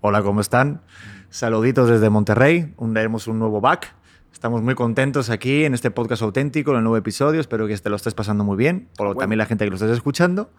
Hola, ¿cómo están? Saluditos desde Monterrey. Tenemos un nuevo back. Estamos muy contentos aquí en este podcast auténtico, en el nuevo episodio. Espero que te lo estés pasando muy bien, por Bueno. también la gente que lo estés escuchando.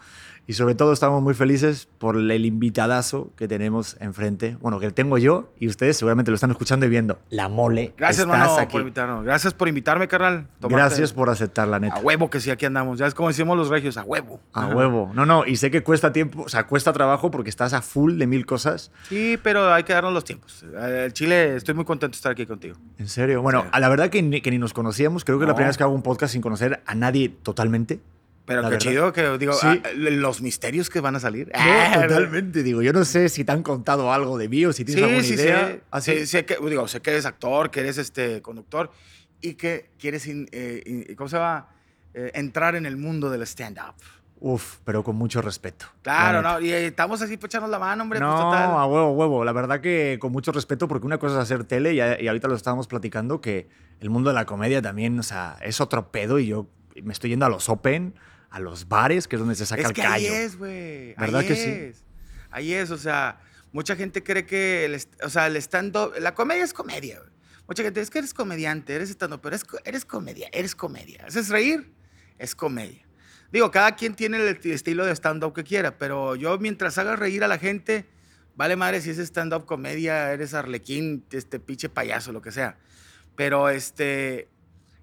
Y sobre todo estamos muy felices por el invitadazo que tenemos enfrente. Bueno, que tengo yo y ustedes seguramente lo están escuchando y viendo. La mole. Gracias, hermano, por invitarnos. Gracias por invitarme, carnal. Tomarte- Gracias por aceptar la neta. A huevo que sí, aquí andamos. Ya es como decimos los regios, a huevo. A Ajá. huevo. No, no, y sé que cuesta tiempo, o sea, cuesta trabajo porque estás a full de mil cosas. Sí, pero hay que darnos los tiempos. Eh, El Chile, estoy muy contento de estar aquí contigo. En serio. Bueno. A la verdad que ni, que ni nos conocíamos. Creo que es la primera vez que hago un podcast sin conocer a nadie totalmente. Pero La qué verdad. chido que, digo, Sí. ah, los misterios que van a salir. No, Ah, totalmente. Digo, yo no sé si te han contado algo de mí o si tienes Sí, alguna sí, idea. sí. ¿Ah, Sí, que, digo, sé que eres actor, que eres este conductor y que quieres, in- eh, in- ¿cómo se llama? Eh, entrar en el mundo del stand-up. Uf, pero con mucho respeto. Claro. ¿no? Y eh, estamos así echarnos la mano, hombre. pues, No, total. a huevo, huevo. La verdad que con mucho respeto, porque una cosa es hacer tele y, y ahorita lo estábamos platicando, que el mundo de la comedia también, o sea, es otro pedo y yo me estoy yendo a los open, a los bares, que es donde se saca Es el que callo. ahí es, güey. ¿Verdad ahí que sí? es. Ahí es, o sea, mucha gente cree que el, o sea, el stand-up, la comedia es comedia, güey. Mucha gente es que eres comediante, eres stand-up, pero eres, eres comedia, eres comedia. ¿Haces reír? Es comedia. Digo, cada quien tiene el esti- estilo de stand-up que quiera, pero yo mientras haga reír a la gente, vale madre si es stand-up comedia, eres arlequín, este pinche payaso, lo que sea. Pero este,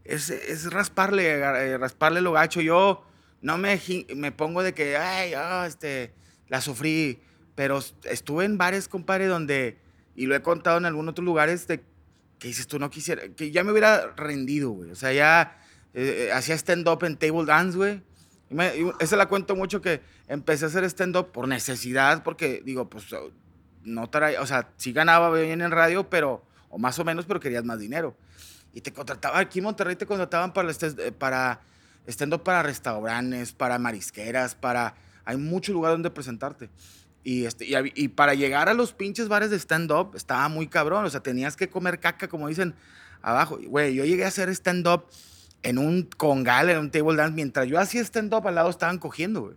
es, es rasparle, eh, rasparle lo gacho. Yo no me, me pongo de que, ay, ah, este, la sufrí, pero est- estuve en bares, compadre, donde, y lo he contado en algunos otros lugares, de que dices tú no quisiera, que ya me hubiera rendido, güey. O sea, ya eh, hacía stand-up en table dance, güey. Y esa la cuento mucho que empecé a hacer stand-up por necesidad, porque digo, pues no traía, o sea, sí ganaba bien en radio, pero, o más o menos, pero querías más dinero. Y te contrataba, aquí en Monterrey te contrataban para, eh, para stand-up para restaurantes, para marisqueras, para, hay muchos lugares donde presentarte. Y, este, y, y para llegar a los pinches bares de stand-up estaba muy cabrón, o sea, tenías que comer caca, como dicen abajo. Güey, yo llegué a hacer stand-up en un congal, en un table dance, mientras yo hacía stand-up al lado estaban cogiendo, güey.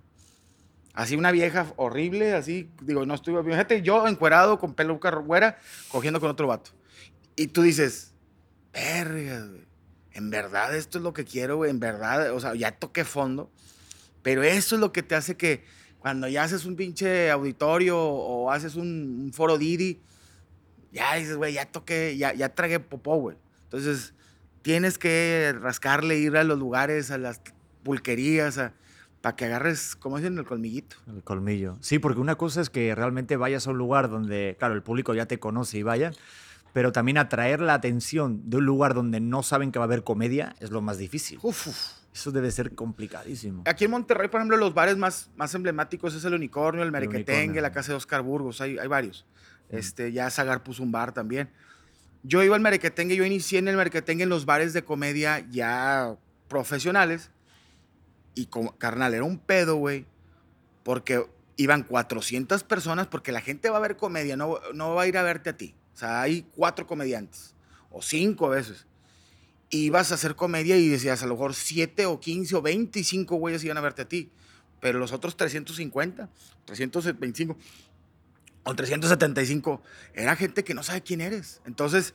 Así una vieja horrible, así, digo, no estuve, fíjate, yo encuerado con peluca güera, cogiendo con otro vato. Y tú dices, verga, güey, en verdad esto es lo que quiero, güey, en verdad, o sea, ya toqué fondo, pero eso es lo que te hace que cuando ya haces un pinche auditorio o haces un, un foro Didi, ya dices, güey, ya toqué, ya, ya tragué popó, güey. Entonces, tienes que rascarle, ir a los lugares, a las pulquerías, para que agarres, como dicen, el colmillito. El colmillo. Sí, porque una cosa es que realmente vayas a un lugar donde, claro, el público ya te conoce y vayan, pero también atraer la atención de un lugar donde no saben que va a haber comedia es lo más difícil. Uf, uf. Eso debe ser complicadísimo. Aquí en Monterrey, por ejemplo, los bares más, más emblemáticos es el Unicornio, el Merequetengue, la Casa de Oscar Burgos, hay, hay varios. Este, ya Zagar puso un bar también. Yo iba al Merequetengue, yo inicié en el Merequetengue en los bares de comedia ya profesionales. Y como, carnal, era un pedo, güey, porque iban 400 personas, porque la gente va a ver comedia, no, no va a ir a verte a ti. O sea, hay cuatro comediantes, o cinco a veces. Ibas a hacer comedia y decías, a lo mejor 7 o 15 o 25 güeyes iban a verte a ti. Pero los otros 350, 325 o 375, era gente que no sabe quién eres. Entonces,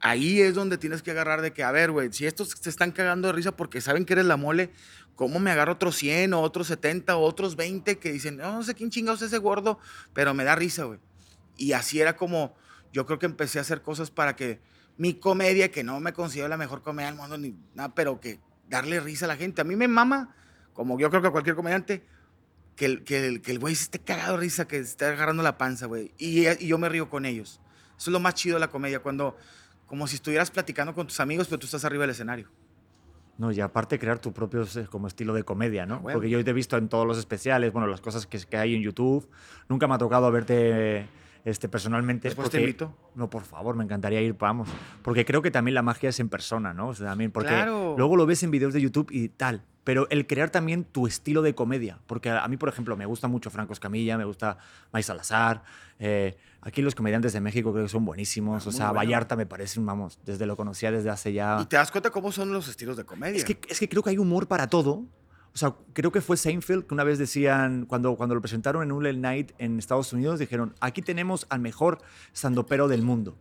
ahí es donde tienes que agarrar de que, a ver, güey, si estos se están cagando de risa porque saben que eres la mole, ¿cómo me agarro otros 100 o otros 70 o otros 20 que dicen, no, sé quién chingados es ese gordo, pero me da risa, güey? Y así era como, yo creo que empecé a hacer cosas para que mi comedia, que no me considero la mejor comedia del mundo, ni nada, pero que darle risa a la gente. A mí me mama, como yo creo que a cualquier comediante, que el, que el, que el güey se esté cagado de risa, que se esté agarrando la panza, güey. Y, y yo me río con ellos. Eso es lo más chido de la comedia, cuando, como si estuvieras platicando con tus amigos, pero tú estás arriba del escenario. No, y aparte crear tu propio eh, como estilo de comedia, ¿no? Bueno. Porque yo te he visto en todos los especiales, bueno, las cosas que, que hay en YouTube. Nunca me ha tocado verte este, personalmente. Después te porque- invito. No, por favor, me encantaría ir, vamos. Porque creo que también la magia es en persona, ¿no? O sea, también, porque Claro. luego lo ves en videos de YouTube y tal. Pero el crear también tu estilo de comedia. Porque a mí, por ejemplo, me gusta mucho Franco Escamilla, me gusta May Salazar. eh, aquí los comediantes de México creo que son buenísimos. Ah, o sea, bueno. Vallarta me parece, vamos, desde lo conocía desde hace ya... Y te das cuenta cómo son los estilos de comedia. Es que, es que creo que hay humor para todo. O sea, creo que fue Seinfeld que una vez decían, cuando, cuando lo presentaron en un late night en Estados Unidos, dijeron, aquí tenemos al mejor standopero del mundo.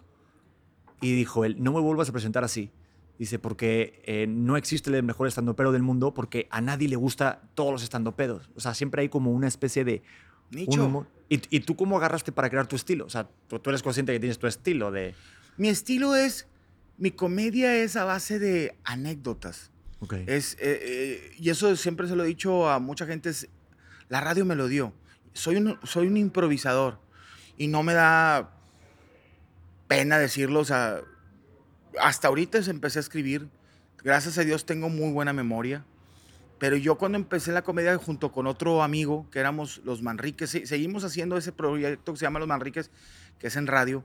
Y dijo él, no me vuelvas a presentar así. Dice, porque eh, no existe el mejor estandopero del mundo porque a nadie le gusta todos los estandoperos. O sea, siempre hay como una especie de... Nicho. ¿Y, ¿Y, tú cómo agarraste para crear tu estilo? O sea, tú, tú, eres consciente que tienes tu estilo de... Mi estilo es... Mi comedia es a base de anécdotas. Okay. Es, eh, eh, y eso siempre se lo he dicho a mucha gente. Es, la radio me lo dio. Soy un, soy un improvisador. Y no me da pena decirlo. O sea, hasta ahorita empecé a escribir. Gracias a Dios tengo muy buena memoria. Pero yo cuando empecé la comedia junto con otro amigo, que éramos los Manriques, seguimos haciendo ese proyecto que se llama Los Manriques, que es en radio.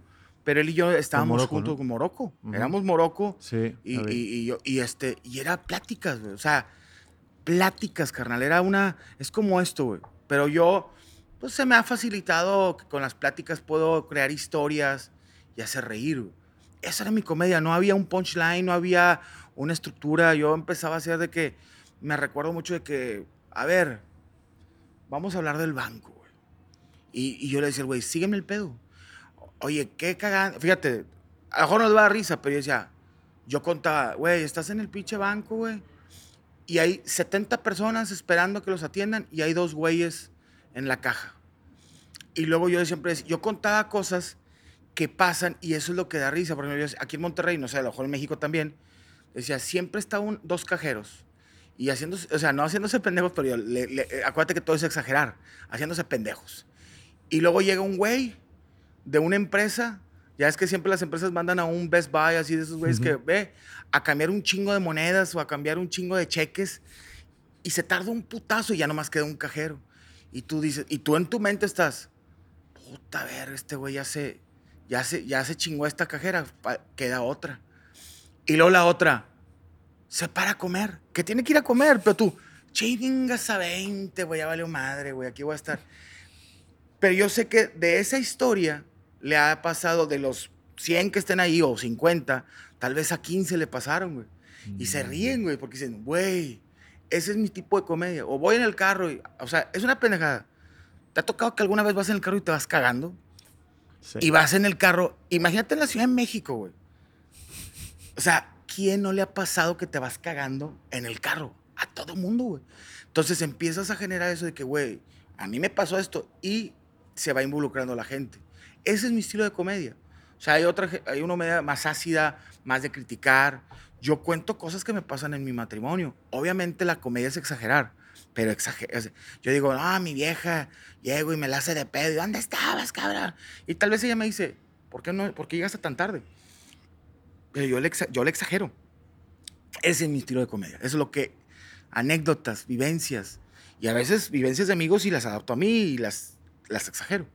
Pero él y yo estábamos Morocco, juntos ¿no? con Morocco. Uh -huh. Éramos Morocco. Sí. Y, y, y, yo, y, este, y era pláticas, güey. O sea, pláticas, carnal. Era una. Es como esto, güey. Pero yo, pues se me ha facilitado que con las pláticas puedo crear historias y hacer reír, güey. Esa era mi comedia. No había un punchline, no había una estructura. Yo empezaba a hacer de que. Me recuerdo mucho de que. A ver, vamos a hablar del banco, güey. Y, y yo le decía, güey, sígueme el pedo oye, qué cagada. Fíjate, a lo mejor nos va a dar risa, pero yo decía, yo contaba, güey, estás en el pinche banco, güey. Y hay 70 personas esperando que los atiendan y hay dos güeyes en la caja. Y luego yo siempre decía, yo contaba cosas que pasan y eso es lo que da risa. Por ejemplo, aquí en Monterrey, no sé, a lo mejor en México también, decía, siempre está un, dos cajeros. Y haciéndose, o sea, no haciéndose pendejos, pero yo, le, le, acuérdate que todo es exagerar, haciéndose pendejos. Y luego llega un güey de una empresa, ya es que siempre las empresas mandan a un Best Buy, así de esos güeyes uh -huh. que ve a cambiar un chingo de monedas o a cambiar un chingo de cheques y se tarda un putazo y ya nomás queda un cajero. Y tú dices, y tú en tu mente estás, puta, a ver, este güey ya se, ya se, ya se chingó esta cajera, queda otra. Y luego la otra, se para a comer, que tiene que ir a comer, pero tú, chingas a 20, güey, ya valió madre, güey, aquí voy a estar. Pero yo sé que de esa historia le ha pasado de los 100 que estén ahí o 50, tal vez a 15 le pasaron, güey. Y se ríen, güey, porque dicen, güey, ese es mi tipo de comedia. O voy en el carro y, o sea, es una pendejada. ¿Te ha tocado que alguna vez vas en el carro y te vas cagando? Sí. Y vas en el carro, imagínate en la Ciudad de México, güey. O sea, ¿quién no le ha pasado que te vas cagando en el carro? A todo mundo, güey. Entonces empiezas a generar eso de que, güey, a mí me pasó esto y se va involucrando la gente. Ese es mi estilo de comedia. O sea, hay otra, hay una comedia más ácida, más de criticar. Yo cuento cosas que me pasan en mi matrimonio. Obviamente la comedia es exagerar, pero exager yo digo, ah, mi vieja, llego y me la hace de pedo. ¿Dónde estabas, cabrón? Y tal vez ella me dice, ¿por qué, no, ¿por qué llegaste tan tarde? Pero yo le, yo le exagero. Ese es mi estilo de comedia. Es lo que, anécdotas, vivencias. Y a veces vivencias de amigos y las adapto a mí y las, las exagero.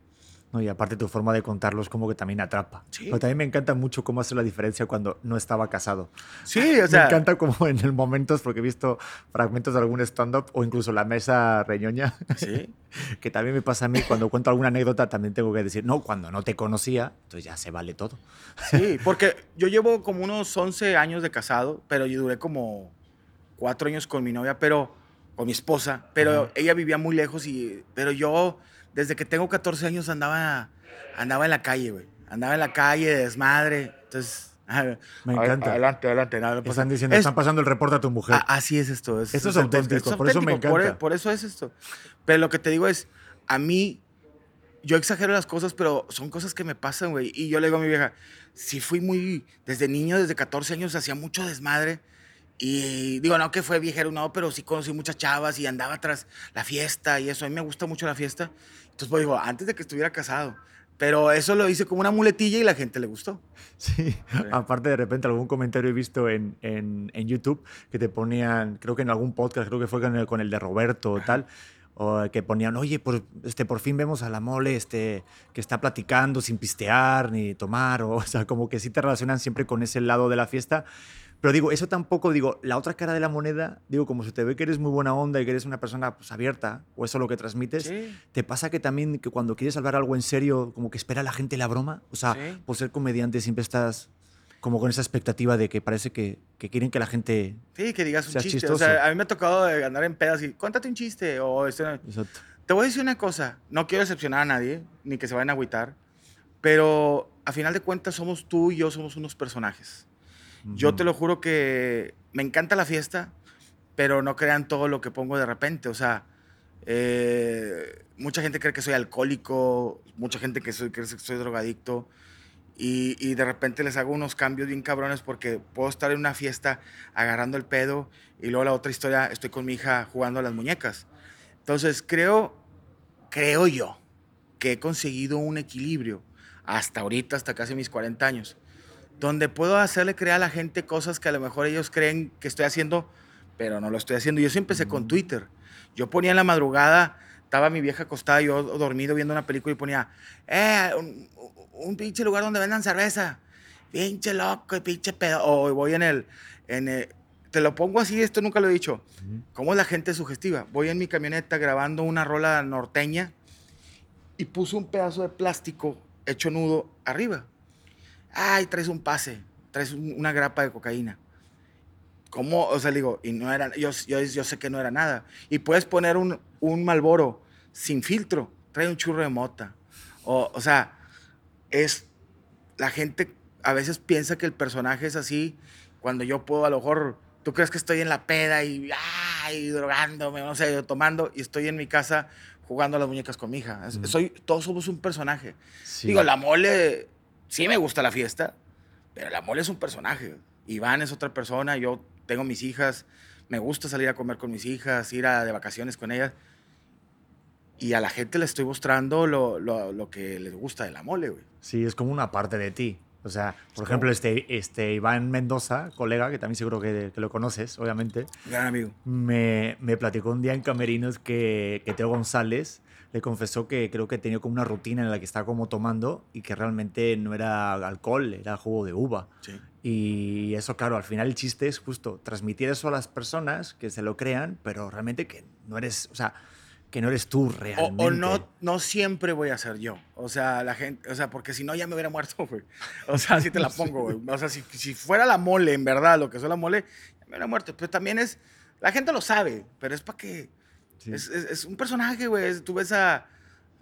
No, y aparte tu forma de contarlos como que también atrapa. Sí. Pero también me encanta mucho cómo hace la diferencia cuando no estaba casado. Sí, o sea. Me encanta como en el momentos, porque he visto fragmentos de algún stand-up o incluso la mesa reñoña. Sí. que también me pasa a mí cuando cuento alguna anécdota, también tengo que decir, no, cuando no te conocía, entonces ya se vale todo. Sí, porque yo llevo como unos 11 años de casado, pero yo duré como cuatro años con mi novia, pero con mi esposa, pero uh -huh. ella vivía muy lejos y, pero yo desde que tengo 14 años andaba, andaba en la calle, güey. Andaba en la calle de desmadre. Entonces, me encanta. Adelante, adelante. No, no Están diciendo, es, están pasando el reporte a tu mujer. A, así es esto. Es, esto es, es auténtico, es por eso me auténtico, encanta. Por, por, eso es esto. Pero lo que te digo es, a mí, yo exagero las cosas, pero son cosas que me pasan, güey. Y yo le digo a mi vieja, sí fui muy, desde niño, desde 14 años, hacía mucho desmadre. Y digo, no que fue viejero, no, pero sí conocí muchas chavas y andaba tras la fiesta y eso. A mí me gusta mucho la fiesta. Entonces, pues digo, antes de que estuviera casado. Pero eso lo hice como una muletilla y la gente le gustó. Sí, sí. aparte de repente algún comentario he visto en, en, en, YouTube que te ponían, creo que en algún podcast, creo que fue con el, con el de Roberto o tal, o que ponían, oye, por, este, por fin vemos a la mole este, que está platicando sin pistear ni tomar, o, o sea, como que sí te relacionan siempre con ese lado de la fiesta. Pero digo, eso tampoco, digo, la otra cara de la moneda, digo, como se te ve que eres muy buena onda y que eres una persona pues, abierta, o eso es lo que transmites, Sí. ¿te pasa que también que cuando quieres hablar algo en serio, como que espera la gente la broma? O sea, Sí. por ser comediante siempre estás... como con esa expectativa de que parece que, que quieren que la gente... Sí, que digas un chiste. O chistoso. sea, a mí me ha tocado andar en pedas y cuéntate un chiste. O este, Exacto. Te voy a decir una cosa, no quiero decepcionar a nadie, ni que se vayan a agüitar, pero a final de cuentas somos tú y yo, somos unos personajes. Yo te lo juro que me encanta la fiesta, pero no crean todo lo que pongo de repente. O sea, eh, mucha gente cree que soy alcohólico, mucha gente que soy, cree que soy drogadicto. Y, y de repente les hago unos cambios bien cabrones porque puedo estar en una fiesta agarrando el pedo y luego la otra historia estoy con mi hija jugando a las muñecas. Entonces creo, creo yo que he conseguido un equilibrio hasta ahorita, hasta casi mis 40 años, donde puedo hacerle creer a la gente cosas que a lo mejor ellos creen que estoy haciendo, pero no lo estoy haciendo. Yo sí empecé con Twitter. Yo ponía en la madrugada, estaba mi vieja acostada, yo dormido viendo una película y ponía, eh, un, un pinche lugar donde vendan cerveza. Pinche loco y pinche pedo. O voy en el, en el- te lo pongo así, esto nunca lo he dicho. ¿Cómo es la gente sugestiva? Voy en mi camioneta grabando una rola norteña y puse un pedazo de plástico hecho nudo arriba. Ay, traes un pase, traes un- una grapa de cocaína. ¿Cómo? O sea, le digo, y no era, yo, yo, yo sé que no era nada. Y puedes poner un, un Malboro sin filtro, trae un churro de mota. O, o sea, es, la gente a veces piensa que el personaje es así, cuando yo puedo a lo mejor, tú crees que estoy en la peda y, ay, drogándome, no sé, tomando, y estoy en mi casa jugando a las muñecas con mi hija. Soy, todos somos un personaje. Sí. Digo, la mole, sí me gusta la fiesta, pero la mole es un personaje. Iván es otra persona, yo tengo mis hijas, me gusta salir a comer con mis hijas, ir a, de vacaciones con ellas. Y a la gente le estoy mostrando lo, lo- lo que les gusta de la mole, güey. Sí, es como una parte de ti. O sea, por Es ejemplo, como- este, este Iván Mendoza, colega, que también seguro que, que lo conoces, obviamente, Gran amigo. me, me platicó un día en Camerinos que, que Teo González le confesó que creo que tenía como una rutina en la que estaba como tomando y que realmente no era alcohol, era jugo de uva. Sí. Y eso, claro, al final el chiste es justo transmitir eso a las personas que se lo crean, pero realmente que no eres, o sea, que no eres tú O, realmente. o no, no siempre voy a ser yo. O sea, la gente, o sea, porque si no ya me hubiera muerto, güey. O sea, así te la pongo, güey. O sea, si, si fuera la mole, en verdad, lo que soy la mole, ya me hubiera muerto. Pero también es, la gente lo sabe, pero es para que, Sí. es, es- es un personaje, güey. Tú ves a,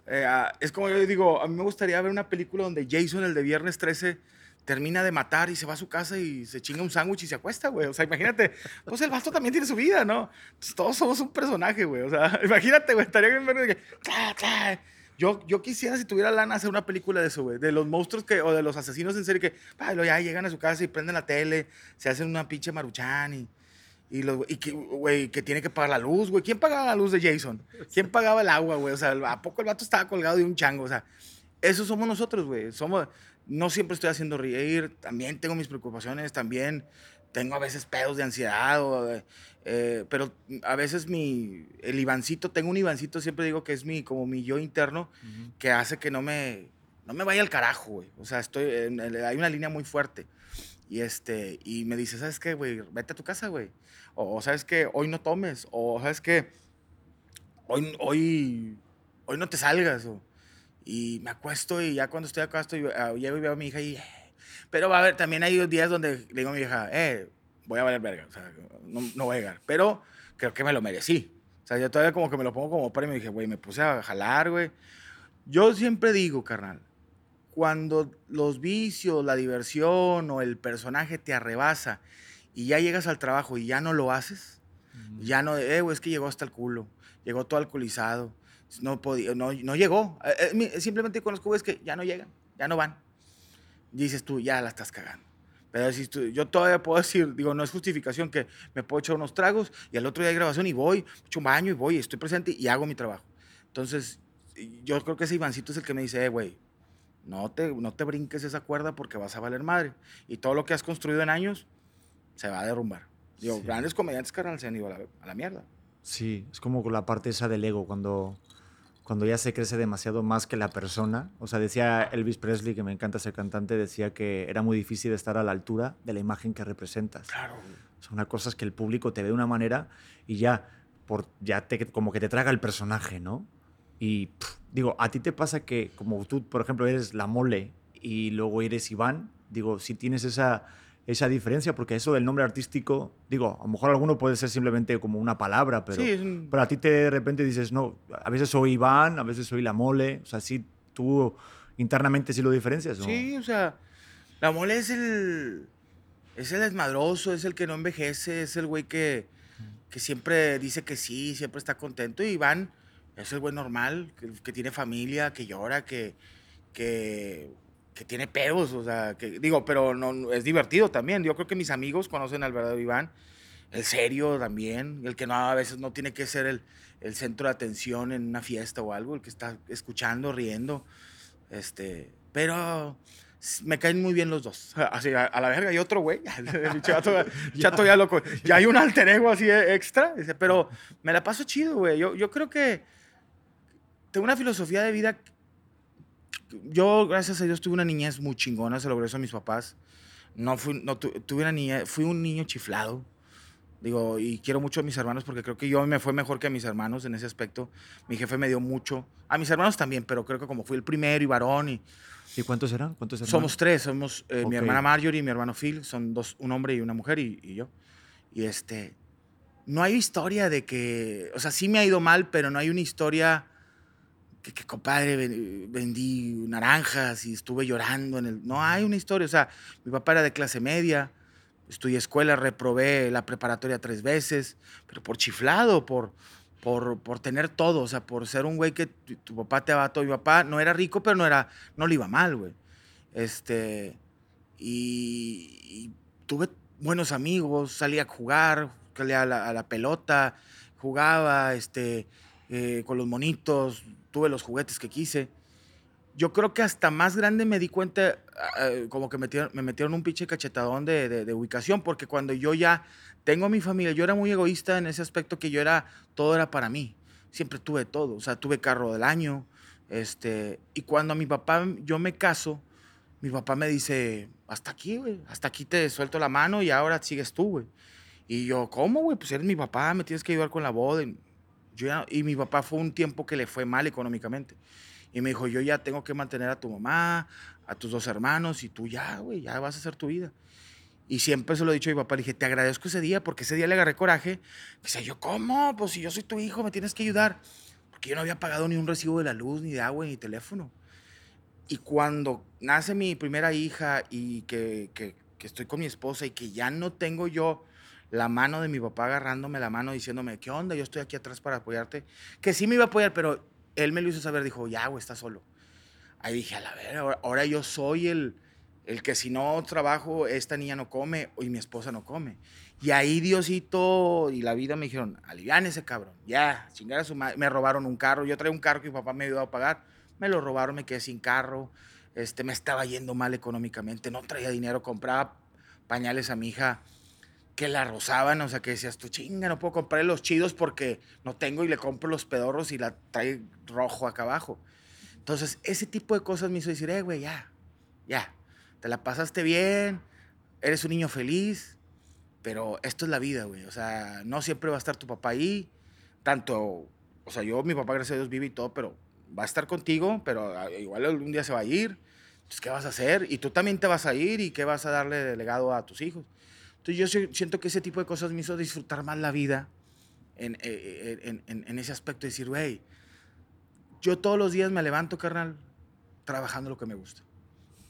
eh, a- es como yo digo, a mí me gustaría ver una película donde Jason, el de Viernes 13, termina de matar y se va a su casa y se chinga un sándwich y se acuesta, güey. O sea, imagínate, pues el vasto también tiene su vida, ¿no? Entonces, todos somos un personaje, güey. O sea, imagínate, güey, estaría bien ver. Yo, yo quisiera, si tuviera lana, hacer una película de eso, güey. De los monstruos que, o de los asesinos en serie que, pa, ya llegan a su casa y prenden la tele, se hacen una pinche maruchan y, y, los, y que, güey, que tiene que pagar la luz, güey. ¿Quién pagaba la luz de Jason? ¿Quién pagaba el agua, güey? O sea, ¿a poco el vato estaba colgado de un chango? O sea, eso somos nosotros, güey. Somos, no siempre estoy haciendo reír, también tengo mis preocupaciones, también tengo a veces pedos de ansiedad, o eh, pero a veces mi, el Ivancito, tengo un Ivancito, siempre digo que es mi, como mi yo interno, Ujú. que hace que no me, no me vaya al carajo, güey. O sea, estoy, en hay una línea muy fuerte. Y, este, y me dice, ¿sabes qué, güey? Vete a tu casa, güey. O, ¿sabes qué? Hoy no tomes. O, ¿sabes qué? Hoy, hoy, hoy no te salgas. O, y me acuesto y ya cuando estoy acá, estoy, ah, llego y veo a mi hija y... Pero va a haber, también hay días donde le digo a mi hija, eh, voy a valer verga. O sea, no, no voy a llegar. Pero creo que me lo merecí. O sea, yo todavía como que me lo pongo como premio y dije, güey, me puse a jalar, güey. Yo siempre digo, carnal, cuando los vicios, la diversión o el personaje te arrebasa y ya llegas al trabajo y ya no lo haces, ya no, eh, güey, es que llegó hasta el culo, llegó todo alcoholizado, no, podía, no, no llegó. Eh, eh, simplemente conozco güeyes que ya no llegan, ya no van. Dices tú, ya la estás cagando. Pero si tú- yo todavía puedo decir, digo, no es justificación que me puedo echar unos tragos y al otro día hay grabación y voy, echo un baño y voy, estoy presente y hago mi trabajo. Entonces, yo creo que ese Ivancito es el que me dice, eh, güey, no te, no te brinques esa cuerda porque vas a valer madre. Y todo lo que has construido en años se va a derrumbar. Digo, Sí. grandes comediantes, carnal, se han ido a la, a la mierda. Sí, es como la parte esa del ego, cuando, cuando ya se crece demasiado más que la persona. O sea, decía Elvis Presley, que me encanta ser cantante, decía que era muy difícil estar a la altura de la imagen que representas. Claro. O sea, una cosa es que el público te ve de una manera y ya, por, ya te, como que te traga el personaje, ¿no? Y pff, digo, a ti te pasa que como tú, por ejemplo, eres la mole y luego eres Iván, digo, si tienes esa, esa diferencia, porque eso del nombre artístico, digo, a lo mejor alguno puede ser simplemente como una palabra, pero, Sí, pero a ti te de repente dices, no, a veces soy Iván, a veces soy La Mole, o sea, sí, tú internamente sí lo diferencias. ¿no? Sí, o sea, la mole es el. Es el desmadroso, es el que no envejece, es el güey que, que siempre dice que sí, siempre está contento. Y Iván es el güey normal, que, que tiene familia, que llora, que, que, que tiene pedos, o sea, que digo, pero no, es divertido también. Yo creo que mis amigos conocen al verdadero Iván, el serio también, el que no a veces no tiene que ser el, el centro de atención en una fiesta o algo, el que está escuchando, riendo. Este, pero me caen muy bien los dos. Así, a, a la verga hay otro güey. Chato, chato ya loco. Ya hay un alter ego así eh, extra. Pero me la paso chido, güey. Yo, yo creo que tengo una filosofía de vida. Yo, gracias a Dios, tuve una niñez muy chingona. Se logró eso a mis papás. No fui, no tu- tuve una fui un niño chiflado. Digo, y quiero mucho a mis hermanos porque creo que yo me fue mejor que a mis hermanos en ese aspecto. Mi jefe me dio mucho. A mis hermanos también, pero creo que como fui el primero y varón y ¿Y cuántos eran? ¿Cuántos hermanos? somos tres, somos eh, mi hermana Marjorie y mi hermano Phil, son dos, un hombre y una mujer y, y yo. Y este, no hay historia de que, o sea, sí me ha ido mal, pero no hay una historia que, que compadre, ven- vendí naranjas y estuve llorando en el... No hay una historia, o sea, mi papá era de clase media, estudié escuela, reprobé la preparatoria tres veces, pero por chiflado, por, por, por tener todo, o sea, por ser un güey que tu, tu papá te daba todo. Mi papá no era rico, pero no, era, no le iba mal, güey. Este, y, y tuve buenos amigos, salía a jugar, salía a la, a la pelota, jugaba este, eh, con los monitos, tuve los juguetes que quise. Yo creo que hasta más grande me di cuenta, ah, eh, como que metieron- me metieron un pinche cachetadón de, de- de ubicación, porque cuando yo ya tengo a mi familia, yo era muy egoísta en ese aspecto que yo era, todo era para mí. Siempre tuve todo, o sea, tuve carro del año, este, y cuando a mi papá, yo me caso, mi papá me dice, hasta aquí, güey, hasta aquí te suelto la mano y ahora sigues tú, güey. Y yo, ¿cómo, güey? Pues eres mi papá, me tienes que ayudar con la boda. Y mi papá fue un tiempo que le fue mal económicamente. Y me dijo, yo ya tengo que mantener a tu mamá, a tus dos hermanos, y tú ya, güey, ya vas a hacer tu vida. Y siempre se lo he dicho a mi papá, le dije, te agradezco ese día, porque ese día le agarré coraje. Dice, yo, ¿cómo? Pues si yo soy tu hijo, me tienes que ayudar. Porque yo no había pagado ni un recibo de la luz, ni de agua, ni teléfono. Y cuando nace mi primera hija y que- que estoy con mi esposa y que ya no tengo yo la mano de mi papá agarrándome la mano diciéndome, ¿qué onda? Yo estoy aquí atrás para apoyarte. Que sí me iba a apoyar, pero él me lo hizo saber, dijo, ya, güey, estás solo. Ahí dije, a la ver, ahora, yo soy el, el que si no trabajo, esta niña no come y mi esposa no come. Y ahí Diosito y la vida me dijeron, aliviane ese cabrón, ya, chingar a su madre. Me robaron un carro, yo traía un carro que mi papá me ayudó a pagar, me lo robaron, me quedé sin carro, este, me estaba yendo mal económicamente, no traía dinero, compraba pañales a mi hija que la rozaban, o sea, que decías tú, chinga, no puedo comprar los chidos porque no tengo y le compro los pedorros y la trae rojo acá abajo. Entonces, ese tipo de cosas me hizo decir, eh, güey, ya, ya, te la pasaste bien, eres un niño feliz, pero esto es la vida, güey. O sea, no siempre va a estar tu papá ahí, tanto, o sea, yo, mi papá, gracias a Dios, vive y todo, pero va a estar contigo, pero ah, igual algún día se va a ir. Entonces, ¿qué vas a hacer? Y tú también te vas a ir y qué vas a darle de legado a tus hijos. Entonces, yo si- siento que ese tipo de cosas me hizo disfrutar más la vida en, eh, en, en- en ese aspecto, de decir, güey, yo todos los días me levanto, carnal, trabajando lo que me gusta.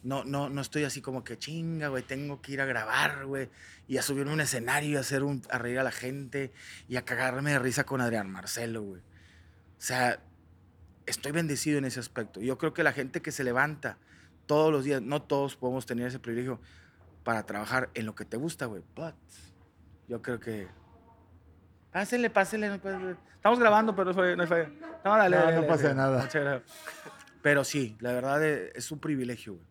No, no, no estoy así como que chinga, güey, tengo que ir a grabar, güey, y a subirme a un escenario y a, hacer un, a reír a la gente y a cagarme de risa con Adrián Marcelo, güey. O sea, estoy bendecido en ese aspecto. Yo creo que la gente que se levanta todos los días, no todos podemos tener ese privilegio para trabajar en lo que te gusta, güey. But yo creo que. Pásenle, pásenle. no puede- Estamos grabando, pero no fue. No, fue- no, dale, No, dale, no dale, pasa dale. nada. Pero sí, la verdad es, es un privilegio, güey.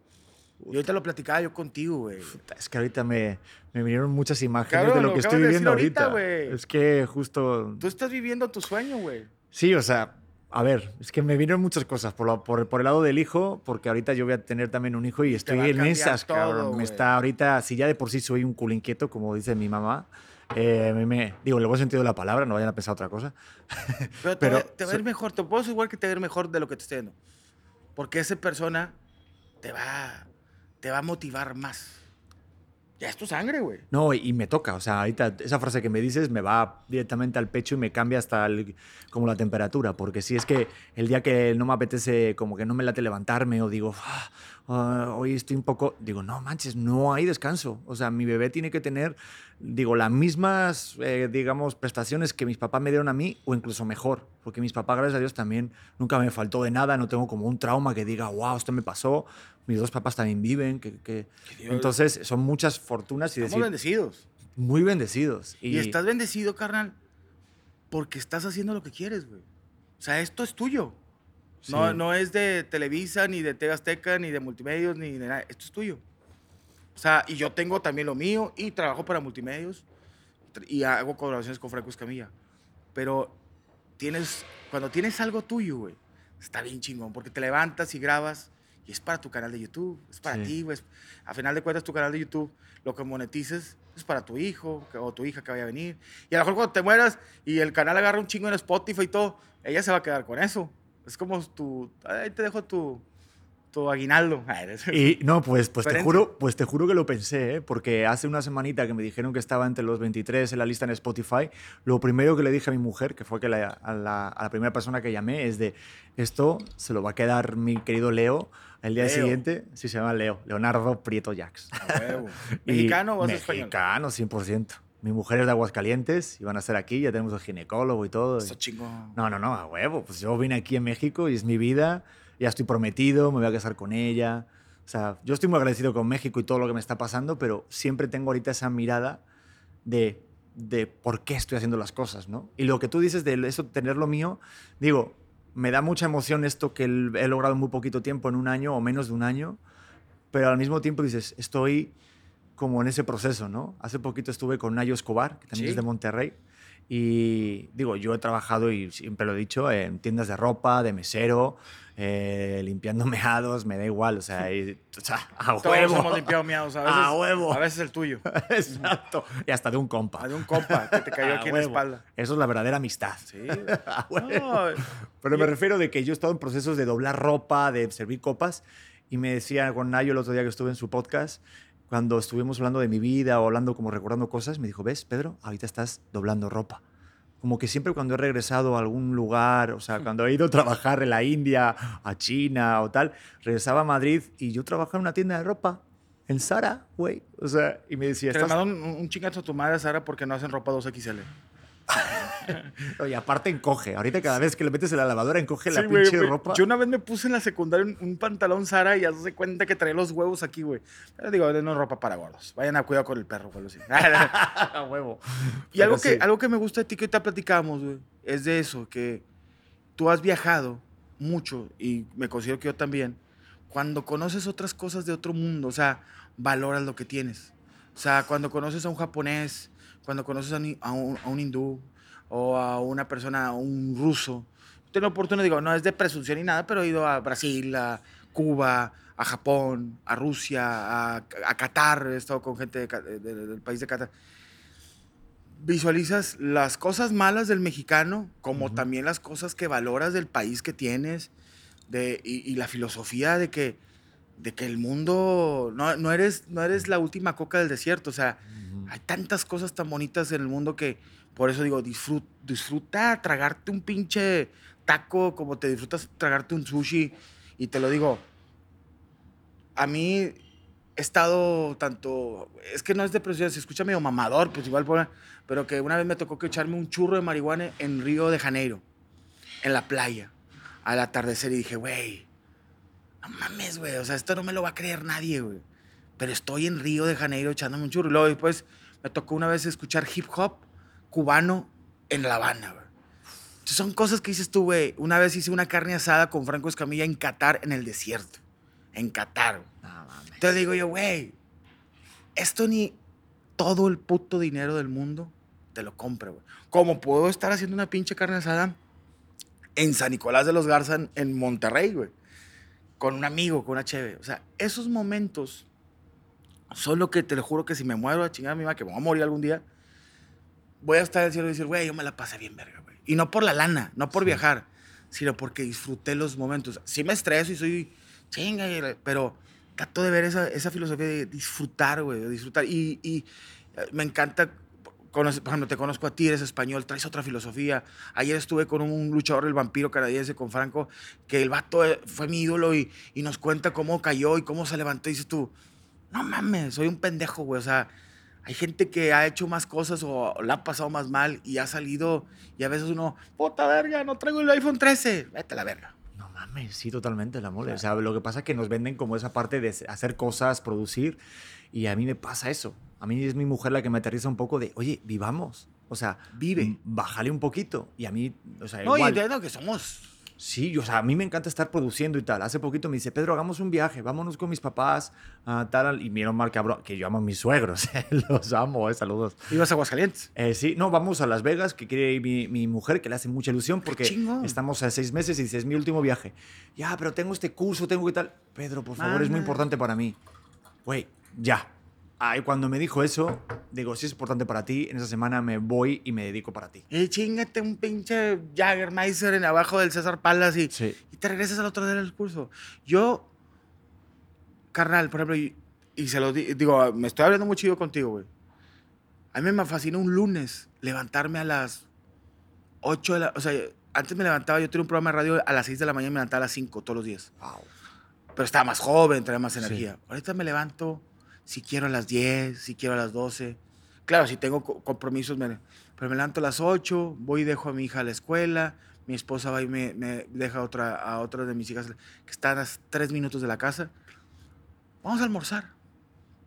Y ahorita lo platicaba yo contigo, güey. Es que ahorita me, me vinieron muchas imágenes de lo lo que estoy viviendo ahorita, es que justo... Tú estás viviendo tu sueño, güey. Sí, o sea, a ver, es que me vinieron muchas cosas. Por, lo- por, por el lado del hijo, porque ahorita yo voy a tener también un hijo y estoy en esas, todo, cabrón. Me está ahorita, si ya de por sí soy un culo inquieto, como dice mi mamá, eh, me, me- digo, el buen sentido de la palabra, no vayan a pensar otra cosa. Pero, te, Pero te ir so- mejor, te puedo asegurar que te ir mejor de lo que te esté viendo. Porque esa persona te va, te va a motivar más. Ya es tu sangre, güey. No, y me toca. O sea, ahorita esa frase que me dices me va directamente al pecho y me cambia hasta el- como la temperatura. Porque si es que el día que no me apetece, como que no me late levantarme o digo, "Ah, ah, hoy estoy un poco. Digo, no manches, no hay descanso. O sea, mi bebé tiene que tener, digo, las mismas, eh, digamos, prestaciones que mis papás me dieron a mí o incluso mejor. Porque mis papás, gracias a Dios, también nunca me faltó de nada. No tengo como un trauma que diga, wow, esto me pasó. Mis dos papás también viven. Que. Entonces, son muchas fortunas y Estamos decir, bendecidos. muy bendecidos. Y, estás bendecido, carnal, porque estás haciendo lo que quieres, güey. O sea, esto es tuyo. No, no es de Televisa, ni de TV Azteca, ni de Multimedios, ni de nada. Esto es tuyo. O sea, y yo tengo también lo mío y trabajo para Multimedios y hago colaboraciones con Franco Escamilla. Pero tienes, cuando tienes algo tuyo, güey, está bien chingón, porque te levantas y grabas y es para tu canal de YouTube, es para Sí. ti, güey. A final de cuentas, tu canal de YouTube, lo que monetices es para tu hijo o tu hija que vaya a venir. Y a lo mejor cuando te mueras y el canal agarra un chingo en Spotify y todo, ella se va a quedar con eso. Es como tu, ahí te dejo tu, tu aguinaldo. Eres- Y no, pues, pues, te juro, pues te juro que lo pensé, ¿eh? porque hace una semanita que me dijeron que estaba entre los 23 en la lista en Spotify, lo primero que le dije a mi mujer, que fue que la- a, la, a la primera persona que llamé, es de, esto se lo va a quedar mi querido Leo el día Leo. siguiente. Sí, se llama Leo, Leonardo Prieto Jax. Y ¿Mexicano o es español? Mexicano, 100%. Mi mujer es de Aguascalientes y van a estar aquí, ya tenemos el ginecólogo y todo. Está chingón. No, no, no, a huevo. Pues yo vine aquí en México y es mi vida. Ya estoy prometido, me voy a casar con ella. O sea, yo estoy muy agradecido con México y todo lo que me está pasando, pero siempre tengo ahorita esa mirada de, de por qué estoy haciendo las cosas, ¿no? Y lo que tú dices de eso, tener lo mío, digo, me da mucha emoción esto que he logrado en muy poquito tiempo, en un año o menos de un año, pero al mismo tiempo dices, estoy como en ese proceso, ¿no? Hace poquito estuve con Nayo Escobar, que también Sí. es de Monterrey, y digo, yo he trabajado, y siempre lo he dicho, en tiendas de ropa, de mesero, eh, limpiando meados, me da igual, o sea, y- o sea, a Todos huevo. hemos limpiado miados. A veces, A huevo. A veces el tuyo. Exacto. Y hasta de un compa. De un compa que te cayó A aquí en la huevo. espalda. Eso es la verdadera amistad. Sí. A huevo. No, Pero y- me refiero de que yo he estado en procesos de doblar ropa, de servir copas, y me decía con Nayo el otro día que estuve en su podcast, cuando estuvimos hablando de mi vida o hablando como recordando cosas, me dijo, ves, Pedro, ahorita estás doblando ropa. Como que siempre cuando he regresado a algún lugar, o sea, cuando he ido a trabajar en la India, a China o tal, regresaba a Madrid y yo trabajaba en una tienda de ropa, en Zara, güey. O sea, y me decía, le estás... un, un chingazo a tu madre, Sara, porque no hacen ropa 2XL. Oye, aparte encoge. Ahorita cada vez que le metes en la lavadora encoge la Sí, güey, pinche güey. ropa. Yo una vez me puse en la secundaria un, un pantalón Sara y ya se cuenta que traía los huevos aquí, güey. Pero digo, no ropa para gordos. Vayan a cuidar con el perro, güey. a huevo. y algo Pero que, sí. algo que me gusta de ti que ahorita platicamos, güey, es de eso, que tú has viajado mucho y me considero que yo también. Cuando conoces otras cosas de otro mundo, o sea, valoras lo que tienes. O sea, cuando conoces a un japonés, cuando conoces a un, a un- a un hindú o a una persona, a un ruso, tengo oportunidad, digo, no es de presunción ni nada, pero he ido a Brasil, a Cuba, a Japón, a Rusia, a, a Qatar, he estado con gente de de- de- del país de Qatar. Visualizas las cosas malas del mexicano, como Ujú. también las cosas que valoras del país que tienes, de, y, y la filosofía de que, de que el mundo, no, no, eres, no eres la última coca del desierto, o sea, Ujú. hay tantas cosas tan bonitas en el mundo que por eso digo, disfruta, tragarte un pinche taco como te disfrutas tragarte un sushi. Y te lo digo, a mí he estado tanto, es que no es depresión, se escucha medio mamador, pues igual, pero que una vez me tocó que echarme un churro de marihuana en Río de Janeiro, en la playa, al atardecer y dije, güey, no mames, güey, o sea, esto no me lo va a creer nadie, güey. Pero estoy en Río de Janeiro echándome un churro. Y luego después me tocó una vez escuchar hip hop cubano en La Habana. Entonces, son cosas que dices tú, güey. Una vez hice una carne asada con Franco Escamilla en Qatar, en el desierto. En Qatar. No. Entonces digo yo, güey, esto ni todo el puto dinero del mundo te lo compra, güey. Como puedo estar haciendo una pinche carne asada en San Nicolás de los Garza, en- en Monterrey, güey. Con un amigo, con una cheve. O sea, esos momentos son lo que te lo juro que si me muero a chingar a mi mamá, que me voy a morir algún día, voy a estar en el cielo y decir, güey, yo me la pasé bien, verga, güey. Y no por la lana, no por Sí. viajar, sino porque disfruté los momentos. Sí me estreso y soy chinga, pero trato de ver esa, esa filosofía de disfrutar, güey, de disfrutar. Y, y eh, me encanta, por ejemplo, te conozco a ti, eres español, traes otra filosofía. Ayer estuve con un luchador, el vampiro canadiense, con Franco, que el vato eh, fue mi ídolo y, y nos cuenta cómo cayó y cómo se levantó. Y dices tú, no mames, soy un pendejo, güey. O sea, hay gente que ha hecho más cosas o la ha pasado más mal y ha salido y a veces uno, puta verga, no traigo el iPhone 13, vete a la verga. No mames, sí, totalmente la mole. O sea, lo que pasa es que nos venden como esa parte de hacer cosas, producir, y a mí me pasa eso. A mí es mi mujer la que me aterriza un poco de, oye, vivamos. O sea, Vive. Bájale un poquito. Y a mí, o sea, No, y igual. de lo que somos. Sí, o sea, a mí me encanta estar produciendo y tal. Hace poquito me dice, Pedro, hagamos un viaje, vámonos con mis papás, ah, tal. Y menos mal que, abro- que yo amo a mis suegros, los amo, eh, saludos. Ibas a Aguascalientes. Eh, sí, no, vamos a Las Vegas, que quiere ir mi, mi mujer, que le hace mucha ilusión, porque chingón. estamos a seis meses y dice, es mi último viaje. Ya, pero tengo este curso, tengo que tal. Pedro, por favor, es muy importante para mí. Güey, ya. Ay, cuando me dijo eso, digo, si es importante para ti, en esa semana me voy y me dedico para ti. Y chingate un pinche Jaggermeister en abajo del César Palace y, Sí. y te regresas al otro día del curso. Yo, carnal, por ejemplo, y, y se lo di- digo, me estoy hablando muy chido contigo, güey. A mí me fascina un lunes levantarme a las 8 de la... O sea, antes me levantaba, yo tenía un programa de radio a las 6 de la mañana y me levantaba a las 5 todos los días. Wow. Pero estaba más joven, traía más Sí. energía. Ahorita me levanto si quiero a las 10, si quiero a las 12. Claro, si tengo co- compromisos, me, pero me levanto a las 8, voy y dejo a mi hija a la escuela, mi esposa va y me, me deja otra, a otra de mis hijas que están a 3 minutos de la casa. Vamos a almorzar.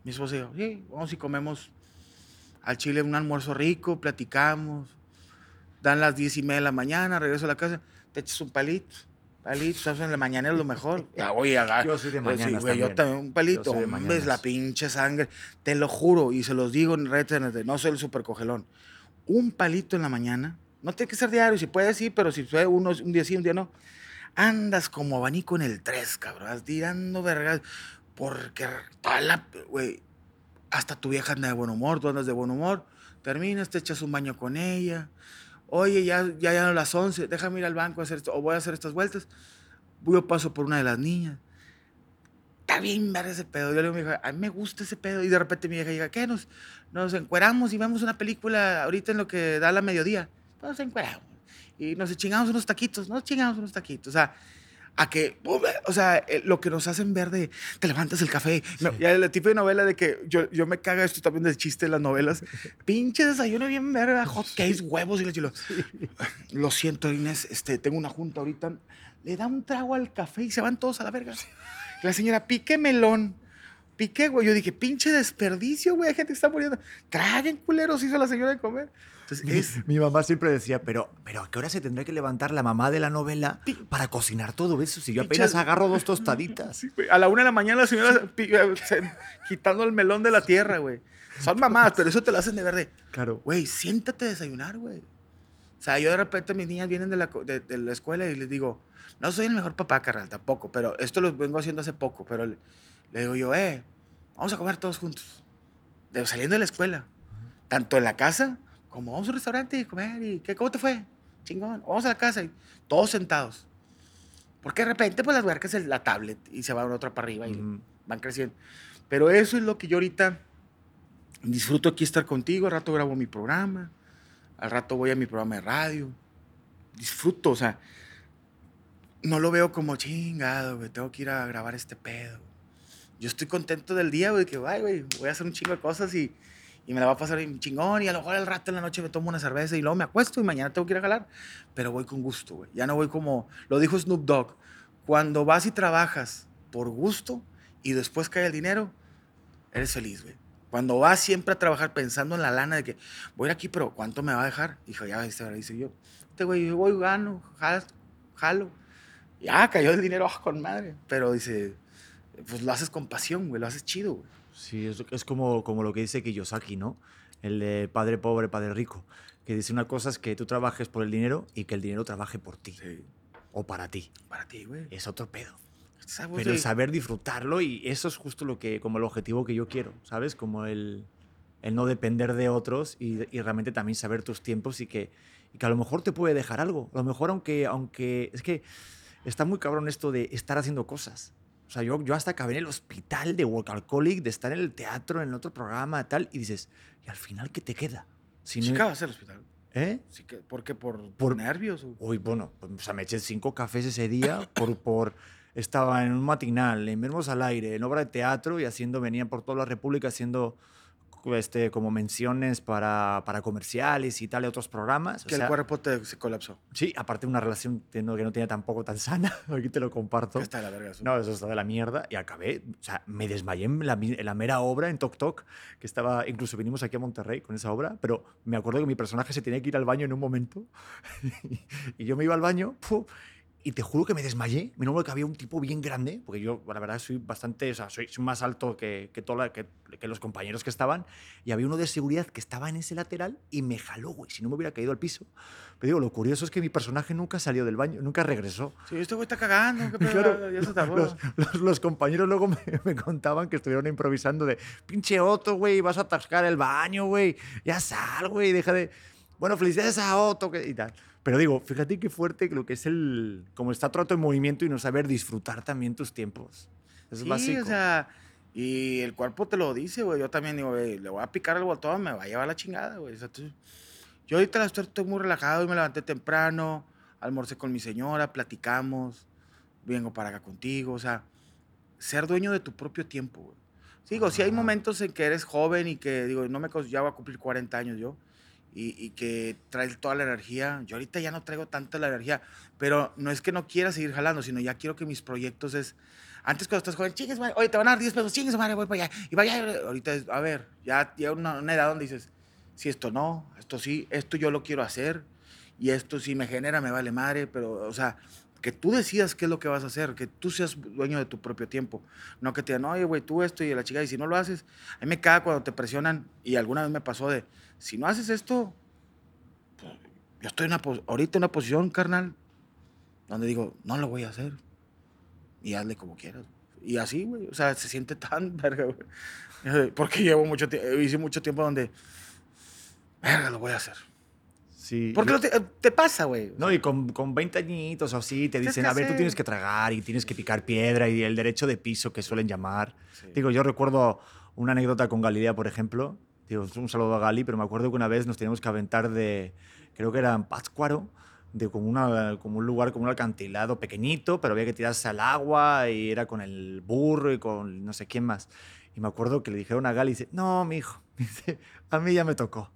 Mi esposa yo, sí, vamos y comemos al chile un almuerzo rico, platicamos. Dan las 10 y media de la mañana, regreso a la casa, te echas un palito. Palito, sabes, en la mañana es lo mejor. Ya voy a Yo soy de pues sí, mañanas güey, yo también. un palito, Yo soy de hombre, es mañanas. la pinche sangre. Te lo juro, y se los digo en redes, no soy el super cogelón. Un palito en la mañana, no tiene que ser diario, si puede sí, pero si fue uno, un día sí, un día no. Andas como abanico en el 3, cabrón, vas tirando vergas, porque toda la, güey, hasta tu vieja anda de buen humor, tú andas de buen humor, terminas, te echas un baño con ella, oye, ya, ya, ya las 11, déjame ir al banco a hacer esto, o voy a hacer estas vueltas, yo paso por una de las niñas, está bien ver ese pedo. Yo le digo a mi hija, a mí me gusta ese pedo. Y de repente mi hija diga, ¿qué? Nos, nos encueramos y vemos una película ahorita en lo que da la mediodía. Pues nos encueramos. Y nos chingamos unos taquitos, nos chingamos unos taquitos. O sea, a que, o sea, eh, lo que nos hacen ver de, te levantas el café. No, ya el tipo de novela de que yo, yo me caga esto también de chiste en las novelas. Pinche desayuno bien verga, hot cakes, huevos y le chilo. Lo siento, Inés, este, tengo una junta ahorita. Le da un trago al café y se van todos a la verga. La señora, pique melón. Pique, güey. Yo dije, pinche desperdicio, güey. Hay gente que está muriendo. Traguen, culeros, hizo la señora de comer. Entonces, es... Mi mamá siempre decía, pero, pero ¿a qué hora se tendrá que levantar la mamá de la novela para cocinar todo eso? Si yo apenas agarro dos tostaditas. Sí. A la una de la mañana la señora eh, quitando el melón de la tierra, güey. Son mamás, pero eso te lo hacen de verde. Claro. Güey, siéntate a desayunar, güey. O sea, yo de repente mis niñas vienen de la, de, de la escuela y les digo, no soy el mejor papá, carnal, tampoco, pero esto lo vengo haciendo hace poco, pero le digo yo, eh, vamos a comer todos juntos. De, saliendo de la escuela. Tanto en la casa como vamos a un restaurante y comer. Y, ¿qué, ¿Cómo te fue? Chingón. Vamos a la casa y todos sentados. Porque de repente, pues las huercas en la tablet y se van otra para arriba y van creciendo. Pero eso es lo que yo ahorita disfruto aquí estar contigo. Al rato grabo mi programa. Al rato voy a mi programa de radio. Disfruto, o sea, no lo veo como chingado, güey. Tengo que ir a grabar este pedo. Yo estoy contento del día, güey, que ay, güey, voy a hacer un chingo de cosas y, y me la va a pasar bien chingón. Y a lo mejor al rato en la noche me tomo una cerveza y luego me acuesto y mañana tengo que ir a jalar. Pero voy con gusto, güey. Ya no voy como, lo dijo Snoop Dogg, cuando vas y trabajas por gusto y después cae el dinero, eres feliz, güey. Cuando vas siempre a trabajar pensando en la lana de que voy a ir aquí, pero ¿cuánto me va a dejar? Hijo, ya viste, dice yo, este güey, yo voy, gano, jalo, jalo. Ya cayó el dinero ah, con madre. Pero dice, pues lo haces con pasión, güey, lo haces chido, güey. Sí, es, es como, como lo que dice Kiyosaki, ¿no? El de padre pobre, padre rico. Que dice una cosa es que tú trabajes por el dinero y que el dinero trabaje por ti. Sí. O para ti. Para ti, güey. Es otro pedo. ¿Sabes, Pero el saber disfrutarlo y eso es justo lo que, como el objetivo que yo quiero, ¿sabes? Como el, el no depender de otros y, y realmente también saber tus tiempos y que, y que a lo mejor te puede dejar algo. A lo mejor aunque, aunque, es que está muy cabrón esto de estar haciendo cosas. O sea, yo, yo hasta acabé en el hospital de Workaholic, de estar en el teatro, en otro programa, tal, y dices, ¿y al final qué te queda? Si sí, no... acabas el hospital. ¿Eh? Sí que, ¿Por qué? ¿Por, por nervios? O? Uy, bueno, pues, o sea, me eché cinco cafés ese día por, por estaba en un matinal, en Mermos al Aire, en obra de teatro y haciendo, venía por toda la República haciendo este, como menciones para, para comerciales y tal, y otros programas. Que el cuerpo te, se colapsó. Sí, aparte de una relación que no, que no tenía tampoco tan sana, aquí te lo comparto. Está de la verga. No, eso está de la mierda. Y acabé, o sea, me desmayé en la, en la mera obra, en Tok Tok, que estaba, incluso vinimos aquí a Monterrey con esa obra, pero me acuerdo que mi personaje se tenía que ir al baño en un momento, y yo me iba al baño, y te juro que me desmayé. Mi nombre que había un tipo bien grande, porque yo, la verdad, soy bastante, o sea, soy, más alto que, que, toda que, que, los compañeros que estaban. Y había uno de seguridad que estaba en ese lateral y me jaló, güey, si no me hubiera caído al piso. Pero digo, lo curioso es que mi personaje nunca salió del baño, nunca regresó. Sí, este güey está cagando. ¿qué claro, los, los, los, compañeros luego me, me, contaban que estuvieron improvisando de, pinche Otto, güey, vas a atascar el baño, güey, ya sal, güey, deja de... Bueno, felicidades a Otto y tal. Pero digo, fíjate qué fuerte lo que es el, como está trato en movimiento y no saber disfrutar también tus tiempos. Es sí, básico. o sea, y el cuerpo te lo dice, güey. Yo también digo, güey, le voy a picar el botón, me va a llevar la chingada, güey. O sea, yo ahorita estoy, estoy muy relajado y me levanté temprano, almorcé con mi señora, platicamos, vengo para acá contigo, o sea, ser dueño de tu propio tiempo, güey. digo, si hay momentos en que eres joven y que, digo, no me ya voy a cumplir 40 años yo, y, que traes toda la energía. Yo ahorita ya no traigo tanta la energía, pero no es que no quiera seguir jalando, sino ya quiero que mis proyectos es... Antes cuando estás joven, chingues, oye, te van a dar 10 pesos, chingues, madre, voy para allá. Y vaya, ahorita es, a ver, ya llega una, una, edad donde dices, si esto no, esto sí, esto yo lo quiero hacer, y esto sí me genera, me vale madre, pero, o sea, que tú decidas qué es lo que vas a hacer, que tú seas dueño de tu propio tiempo. No que te digan, oye, güey, tú esto y la chica, y si no lo haces, a mí me caga cuando te presionan, y alguna vez me pasó de, si no haces esto, pues, yo estoy una, ahorita en una posición, carnal, donde digo, no lo voy a hacer. Y hazle como quieras. Y así, güey, o sea, se siente tan verga, güey. Porque llevo mucho tiempo, hice mucho tiempo donde, verga, lo voy a hacer. Sí. Porque te, te, pasa, güey. No, y con, con 20 añitos o así te dicen, a ver, tú tienes que tragar y tienes que picar piedra y el derecho de piso que suelen llamar. Digo, yo recuerdo una anécdota con Galilea, por ejemplo, Digo, un saludo a Gali, pero me acuerdo que una vez nos teníamos que aventar de, creo que era en Pátzcuaro, de como, una, como un lugar, como un acantilado pequeñito, pero había que tirarse al agua y era con el burro y con no sé quién más. Y me acuerdo que le dijeron a Gali, dice, no, mi hijo, a mí ya me tocó,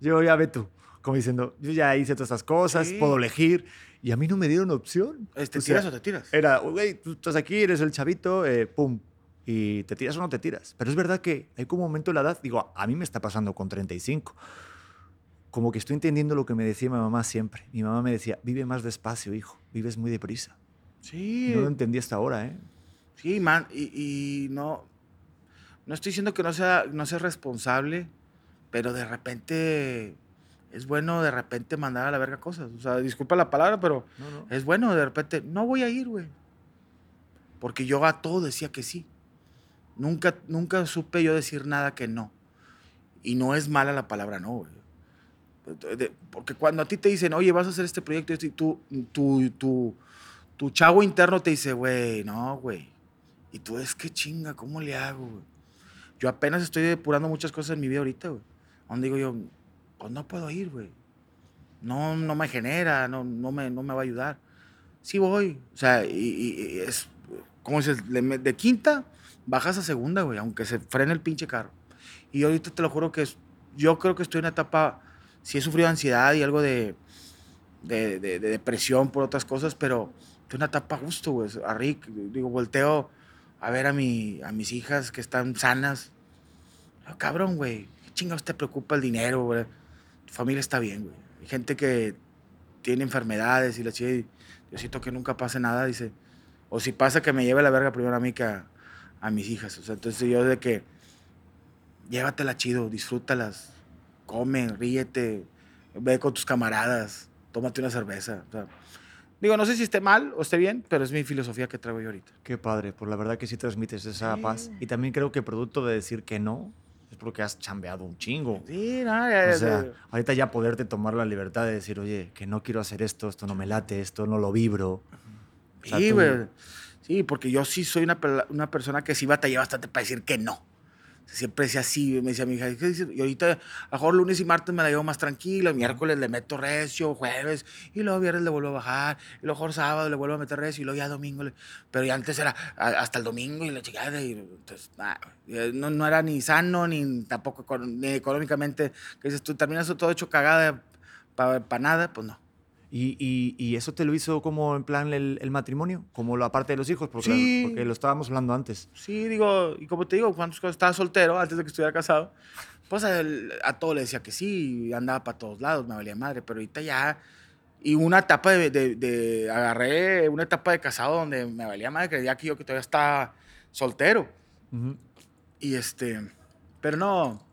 yo ya ve tú. Como diciendo, yo ya hice todas estas cosas, puedo elegir. Y a mí no me dieron opción. ¿Te tiras o te tiras? Era, güey, tú estás aquí, eres el chavito, eh, pum, y te tiras o no te tiras. Pero es verdad que hay como un momento en la edad, digo, a mí me está pasando con 35. Como que estoy entendiendo lo que me decía mi mamá siempre. Mi mamá me decía, vive más despacio, hijo, vives muy deprisa. Sí. No lo entendí hasta ahora, ¿eh? Sí, man, y, no, no estoy diciendo que no sea, no sea responsable, pero de repente es bueno de repente mandar a la verga cosas. O sea, disculpa la palabra, pero es bueno de repente, no voy a ir, güey. Porque yo a todo decía que sí. Nunca, nunca supe yo decir nada que no. Y no es mala la palabra no, güey. Porque cuando a ti te dicen, oye, vas a hacer este proyecto, y tú, tu, tu, tu chavo interno te dice, güey, no, güey. Y tú es que chinga, ¿cómo le hago, güey? Yo apenas estoy depurando muchas cosas en mi vida ahorita, güey. Donde digo yo, pues no puedo ir, güey. No, no me genera, no, no, me, no me va a ayudar. Sí voy. O sea, y, es, ¿cómo dices? De quinta bajas a segunda, güey, aunque se frene el pinche carro. Y ahorita te lo juro que yo creo que estoy en una etapa, sí he sufrido ansiedad y algo de, de, depresión por otras cosas, pero estoy en una etapa justo, güey. A Rick, digo, volteo a ver a, mi, a mis hijas que están sanas. cabrón, güey, ¿qué chingados te preocupa el dinero, güey? Familia está bien, güey. Hay gente que tiene enfermedades y la chica, yo siento que nunca pase nada, dice. O si pasa que me lleve la verga primero a mí que a, a mis hijas. O sea, entonces yo de que llévatela chido, disfrútalas, come, ríete, ve con tus camaradas, tómate una cerveza. digo, no sé si esté mal o esté bien, pero es mi filosofía que traigo yo ahorita. Qué padre, por la verdad que sí transmites esa paz. Y también creo que producto de decir que no, es porque has chambeado un chingo. Sí, no, ya, O sea, ahorita ya poderte tomar la libertad de decir, oye, que no quiero hacer esto, esto no me late, esto no lo vibro. sí, güey. Sí, porque yo sí soy una, una persona que sí batallé bastante para decir que no. Siempre decía así, me decía mi hija, ¿qué dices? Y ahorita, a mejor lunes y martes me la llevo más tranquila, miércoles le meto recio, jueves, y luego viernes le vuelvo a bajar, y luego sábado le vuelvo a meter recio, y luego ya domingo, le- pero ya antes era hasta el domingo y la chingada, y entonces, nah, no, no era ni sano, ni tampoco ni económicamente, que dices, tú terminas todo hecho cagada para nada, pues no. ¿Y, y, y eso te lo hizo como en plan el, el matrimonio? Como la parte de los hijos, porque, Sí. porque lo estábamos hablando antes. Sí, digo, y como te digo, cuando estaba soltero, antes de que estuviera casado, pues a, a todo le decía que sí, andaba para todos lados, me valía madre, pero ahorita ya, y una etapa de, de- de- agarré una etapa de casado donde me valía madre, creía que yo que todavía estaba soltero, Ujú. y este, pero no,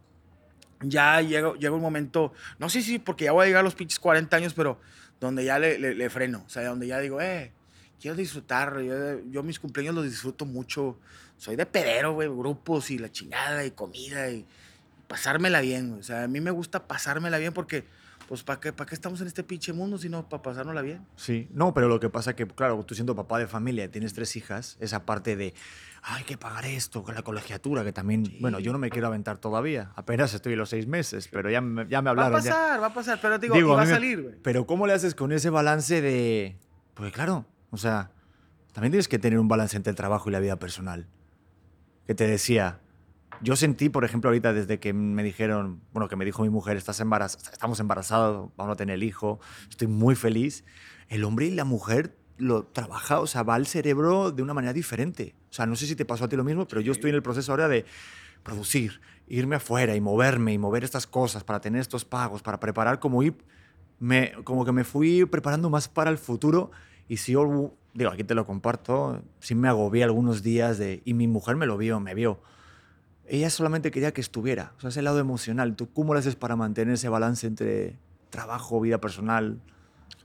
ya llega, llega un momento, no sé si porque ya voy a llegar a los pinches 40 años, pero donde ya le, le- freno, o sea, donde ya digo, eh, quiero disfrutar, yo, yo mis cumpleaños los disfruto mucho, soy de pedero, güey, grupos y la chingada y comida y pasármela bien, o sea, a mí me gusta pasármela bien porque, pues, ¿para qué, qué estamos en este pinche mundo sino para pasárnosla bien? Sí, no, pero lo que pasa que, claro, tú siendo papá de familia tienes tres hijas, esa parte de, hay que pagar esto, con la colegiatura, que también, Sí. bueno, yo no me quiero aventar todavía, apenas estoy los seis meses, pero ya me, ya me Va a hablaron. ya. pasar, va a pasar, pero digo, Digo, va a a salir, güey. Pero ¿cómo le haces con ese balance de, pues claro, o sea, también tienes que tener un balance entre el trabajo y la vida personal. Que te decía, yo sentí, por ejemplo, ahorita desde que me dijeron, bueno, que me dijo mi mujer, estás embarazada, estamos embarazados, vamos a tener el hijo, estoy muy feliz. El hombre y la mujer lo trabaja, o sea, va al cerebro de una manera diferente. O sea, no sé si te pasó a ti lo mismo, pero yo estoy en el proceso ahora de producir, irme afuera y moverme y mover estas cosas para tener estos pagos, para preparar como ir, me, como que me fui preparando más para el futuro y si yo, digo, aquí te lo comparto, sí me agobié algunos días de, y mi mujer me lo vio, me vio. Ella solamente quería que estuviera, o sea, ese lado emocional. ¿Tú cómo lo haces para mantener ese balance entre trabajo, vida personal?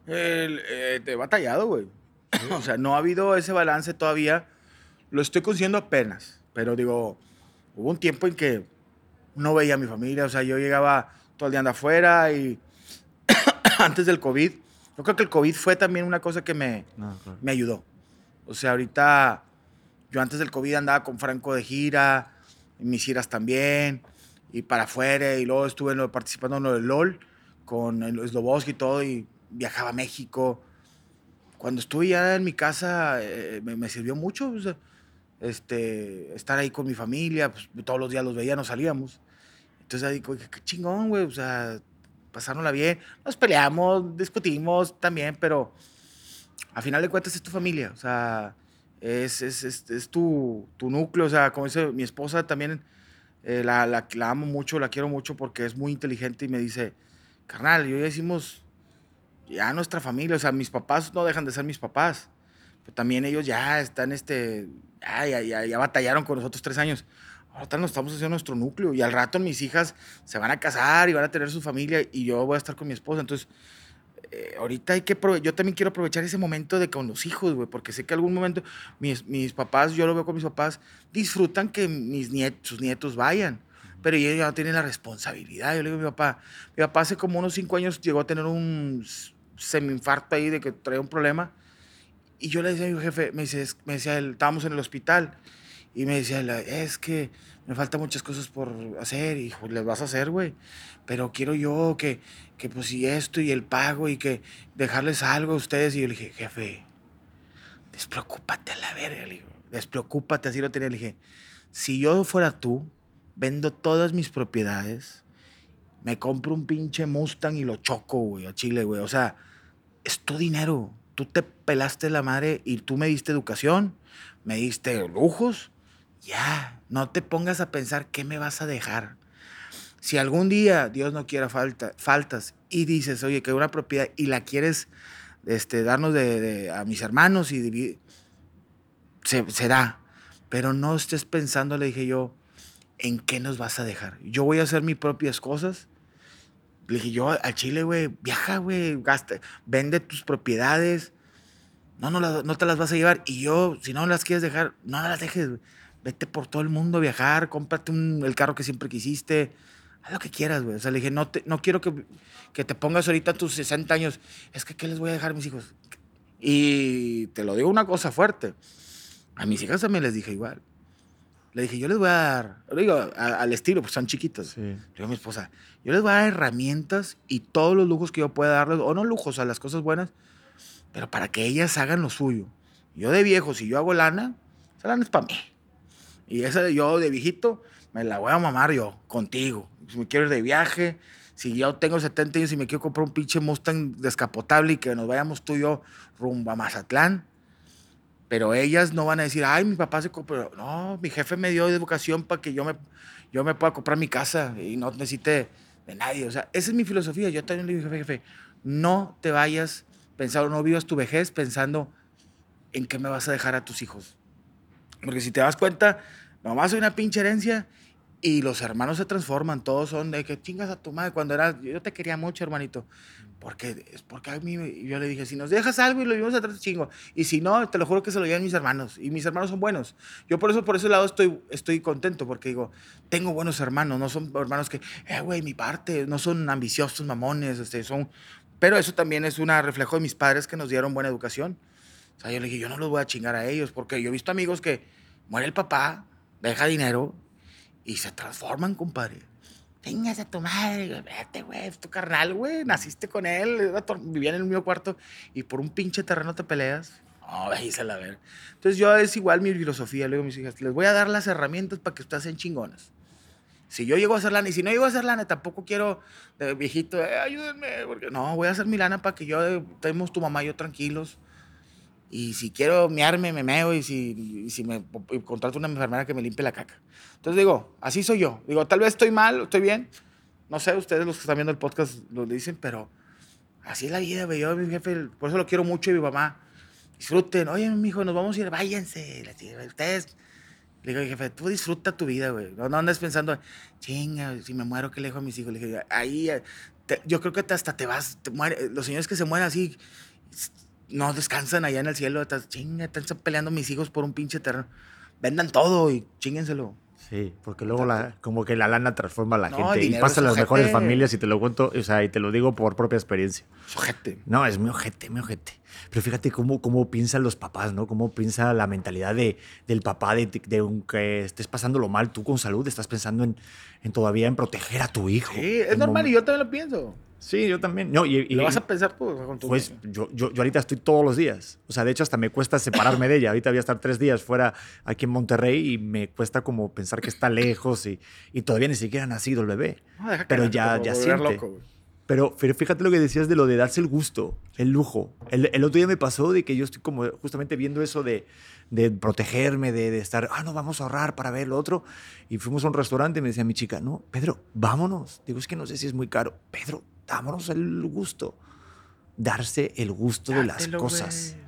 El, eh, te he batallado, güey. o sea, no ha habido ese balance todavía. Lo estoy consiguiendo apenas. Pero digo, hubo un tiempo en que no veía a mi familia. O sea, yo llegaba todo el día anda afuera y antes del COVID. Yo creo que el COVID fue también una cosa que me, No, claro. me ayudó. O sea, ahorita yo antes del COVID andaba con Franco de gira, en mis giras también, y para afuera, y luego estuve en lo- participando en lo del LOL con Sloboski y todo, y viajaba a México. Cuando estuve ya en mi casa, eh, me, me sirvió mucho o sea, este, estar ahí con mi familia, pues, todos los días los veía, nos salíamos. Entonces ahí, dije, qué chingón, güey, o sea, pasárnosla bien. Nos peleamos, discutimos también, pero a final de cuentas es tu familia, o sea, es, es, es, tu, tu núcleo, o sea, como dice mi esposa también, eh, la, la, la amo mucho, la quiero mucho porque es muy inteligente y me dice, carnal, yo ya hicimos ya nuestra familia, o sea, mis papás no dejan de ser mis papás, pero también ellos ya están, este, ya, ya, ya, ya batallaron con nosotros tres años. Ahorita nos estamos haciendo nuestro núcleo y al rato mis hijas se van a casar y van a tener su familia y yo voy a estar con mi esposa. Entonces, eh, ahorita hay que, yo también quiero aprovechar ese momento de con los hijos, güey, porque sé que algún momento mis, mis papás, yo lo veo con mis papás, disfrutan que mis nietos, sus nietos vayan, pero ellos ya no tienen la responsabilidad. Yo le digo a mi papá, mi papá hace como unos cinco años llegó a tener un semi-infarto ahí de que traía un problema y yo le decía a mi jefe, me, dice, me decía él, estábamos en el hospital y me decía, es que me faltan muchas cosas por hacer. Y hijo, les vas a hacer, güey. Pero quiero yo que, que pues y esto y el pago y que dejarles algo a ustedes. Y yo le dije, jefe, despreocúpate a la verga. Le digo, despreocúpate, así lo tenía. Le dije, si yo fuera tú, vendo todas mis propiedades, me compro un pinche Mustang y lo choco, güey, a Chile, güey. O sea, es tu dinero. Tú te pelaste la madre y tú me diste educación, me diste lujos. Ya, no te pongas a pensar qué me vas a dejar. Si algún día, Dios no quiera, falta, faltas y dices, oye, que una propiedad y la quieres este, darnos de, a mis hermanos y se, será. Pero no estés pensando, le dije yo, en qué nos vas a dejar. Yo voy a hacer mis propias cosas. Le dije yo al Chile, güey, viaja, güey, gasta, vende tus propiedades. No, no, no te las vas a llevar. Y yo, si no las quieres dejar, no las dejes. güey. Vete por todo el mundo a viajar, cómprate el carro que siempre quisiste. Haz lo que quieras, güey. O sea, le dije, no, te, no quiero que, que te pongas ahorita tus 60 años. Es que, ¿qué les voy a dejar a mis hijos? Y te lo digo una cosa fuerte. A mis hijas también les dije igual. Le dije, yo les voy a dar, lo digo a- al estilo, pues son chiquitos. Sí. Le digo a mi esposa, yo les voy a dar herramientas y todos los lujos que yo pueda darles, o no lujos, a las cosas buenas, pero para que ellas hagan lo suyo. Yo de viejo, si yo hago lana, esa lana es para mí. Y esa de yo de viejito, me la voy a mamar yo, contigo. Si me quiero ir de viaje, si yo tengo 70 años y me quiero comprar un pinche Mustang descapotable y que nos vayamos tú y yo rumbo a Mazatlán, pero ellas no van a decir, ay, mi papá se compró. No, mi jefe me dio educación para que yo me, yo me pueda comprar mi casa y no necesite de nadie. O sea, esa es mi filosofía. Yo también le digo, jefe, jefe, no te vayas pensando, no vivas tu vejez pensando en qué me vas a dejar a tus hijos. Porque si te das cuenta, nomás soy una pinche herencia y los hermanos se transforman. Todos son de que chingas a tu madre. Cuando era, yo te quería mucho, hermanito. Porque es porque a mí, yo le dije, si nos dejas algo y lo vivimos atrás, chingo. Y si no, te lo juro que se lo llevan mis hermanos. Y mis hermanos son buenos. Yo por eso, por ese lado estoy, estoy contento, porque digo, tengo buenos hermanos. No son hermanos que, eh, güey, mi parte. No son ambiciosos, mamones. Este, son... Pero eso también es un reflejo de mis padres que nos dieron buena educación. O sea, yo le dije, yo no los voy a chingar a ellos, porque yo he visto amigos que muere el papá, deja dinero y se transforman, compadre. Tengas a tu madre, vete, güey, es tu carnal, güey, naciste con él, vivían en el mismo cuarto y por un pinche terreno te peleas. No, a la ver. Entonces yo es igual mi filosofía, le digo a mis hijas, les voy a dar las herramientas para que ustedes sean chingonas. Si yo llego a hacer lana, y si no llego a hacer lana, tampoco quiero de viejito, "Eh, ayúdenme, porque no, voy a hacer mi lana para que yo, eh, estemos tu mamá y yo tranquilos. Y si quiero mearme, me meo. Y si, y si me y contrato una enfermera que me limpie la caca. Entonces digo, así soy yo. Digo, tal vez estoy mal, estoy bien. No sé, ustedes los que están viendo el podcast lo dicen, pero así es la vida, güey. Yo, mi jefe, por eso lo quiero mucho y mi mamá. Disfruten. Oye, mi hijo, nos vamos a ir, váyanse. Ustedes. Le digo, jefe, tú disfruta tu vida, güey. No, no andes pensando, chinga, si me muero, ¿qué le dejo a mis hijos? Le dije, ahí, te- yo creo que te- hasta te vas, te muere- los señores que se mueren así, no descansan allá en el cielo. Estás, chinga, están peleando mis hijos por un pinche terreno. Vendan todo y chíngenselo. Sí, porque luego la, como que la lana transforma a la No, gente y pasa en las ojete. mejores familias y te lo cuento, o sea, y te lo digo por propia experiencia. Sujete. No, es mi ojete, mi ojete. Pero fíjate cómo, cómo piensan los papás, ¿no? Cómo piensa la mentalidad de, del papá, de, de aunque estés pasándolo mal tú con salud, estás pensando en, en todavía en proteger a tu hijo. Sí, es normal y yo también lo pienso. Sí, yo también. No, y, y- lo vas a pensar tú con tu pues yo, yo, yo ahorita estoy todos los días. O sea, de hecho, hasta me cuesta separarme de ella. Ahorita voy a estar tres días fuera aquí en Monterrey y me cuesta como pensar que está lejos y, y todavía ni siquiera ha nacido el bebé. No, deja que pero ya- ya siente. loco, pero fíjate lo que decías de lo de darse el gusto, el lujo. El, el otro día me pasó de que yo estoy como justamente viendo eso de, de protegerme, de, de estar, ah, no, vamos a ahorrar para ver lo otro. Y fuimos a un restaurante y me decía mi chica, no, Pedro, vámonos. Digo, es que no sé si es muy caro. Pedro, dámonos el gusto. Darse el gusto de las cosas. güey.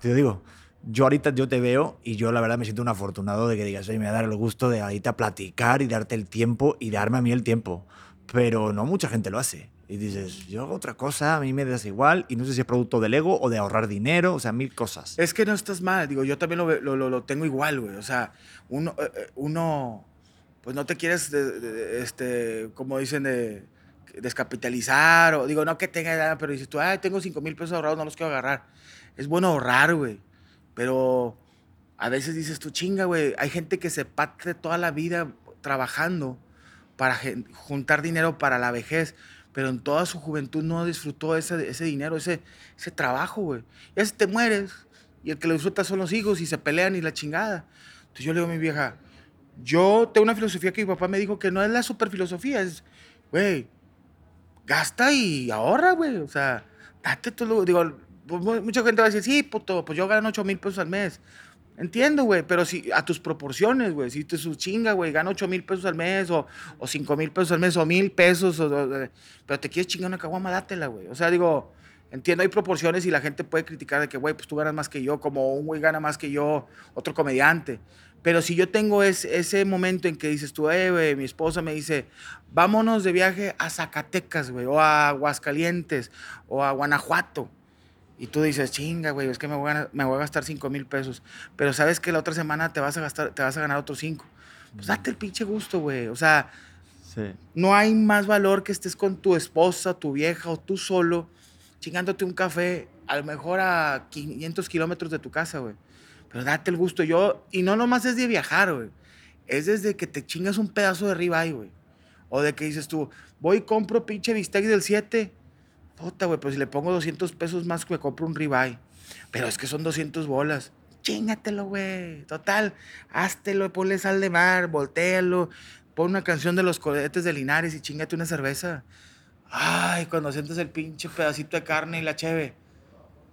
Te digo, yo ahorita yo te veo y yo la verdad me siento un afortunado de que digas, oye, me voy a dar el gusto de ahorita platicar y darte el tiempo y darme a mí el tiempo. Pero no mucha gente lo hace. Y dices, yo hago otra cosa, a mí me das igual y no sé si es producto del ego o de ahorrar dinero, o sea, mil cosas. Es que no estás mal, digo, yo también lo, lo, lo- lo tengo igual, güey. O sea, uno, eh, eh, uno pues no te quieres, de- de- de- este, como dicen, de descapitalizar, o digo, no que tenga nada, pero dices tú, ay, tengo 5 mil pesos ahorrados, no los quiero agarrar. Es bueno ahorrar, güey, pero a veces dices tú, chinga, güey, hay gente que se parte toda la vida trabajando para juntar dinero para la vejez, pero en toda su juventud no disfrutó ese, ese dinero, ese, ese trabajo, güey. Ya si te mueres y el que lo disfruta son los hijos y se pelean y la chingada. Entonces yo le digo a mi vieja, yo tengo una filosofía que mi papá me dijo que no es la super filosofía, es, güey, gasta y ahorra, güey. O sea, date lo- digo, pues, mu- mucha gente va a decir, sí, puto, pues yo gano 8 mil pesos al mes. Entiendo, güey, pero si a tus proporciones, güey, si te su chinga, güey, gano 8 mil pesos al mes o, o 5 mil pesos al mes o mil pesos, o- o- pero te quieres chingar una caguama, dátela, güey. O sea, digo, entiendo, hay proporciones y la gente puede criticar de que, güey, pues tú ganas más que yo, como un güey gana más que yo, otro comediante. Pero si yo tengo es- ese momento en que dices tú, eh, güey, mi esposa me dice, vámonos de viaje a Zacatecas, güey, o a Aguascalientes, o a Guanajuato. Y tú dices, chinga, güey, es que me voy, a, ganar- me voy a gastar 5 mil pesos. Pero sabes que la otra semana te vas a gastar, te vas a ganar otros 5. Pues date el pinche gusto, güey. O sea, Sí. no hay más valor que estés con tu esposa, tu vieja o tú solo, chingándote un café, a lo mejor a 500 kilómetros de tu casa, güey. Pero date el gusto. Yo, y no nomás es de viajar, güey. Es desde que te chingas un pedazo de ribeye, güey. O de que dices tú, voy y compro pinche bistec del 7. Puta, güey, pues si le pongo 200 pesos más, me compro un ribeye. Pero es que son 200 bolas. Chingatelo, güey. Total, háztelo, ponle sal de mar, voltealo. Pon una canción de los cohetes de Linares y chingate una cerveza. Ay, cuando sientes el pinche pedacito de carne y la cheve.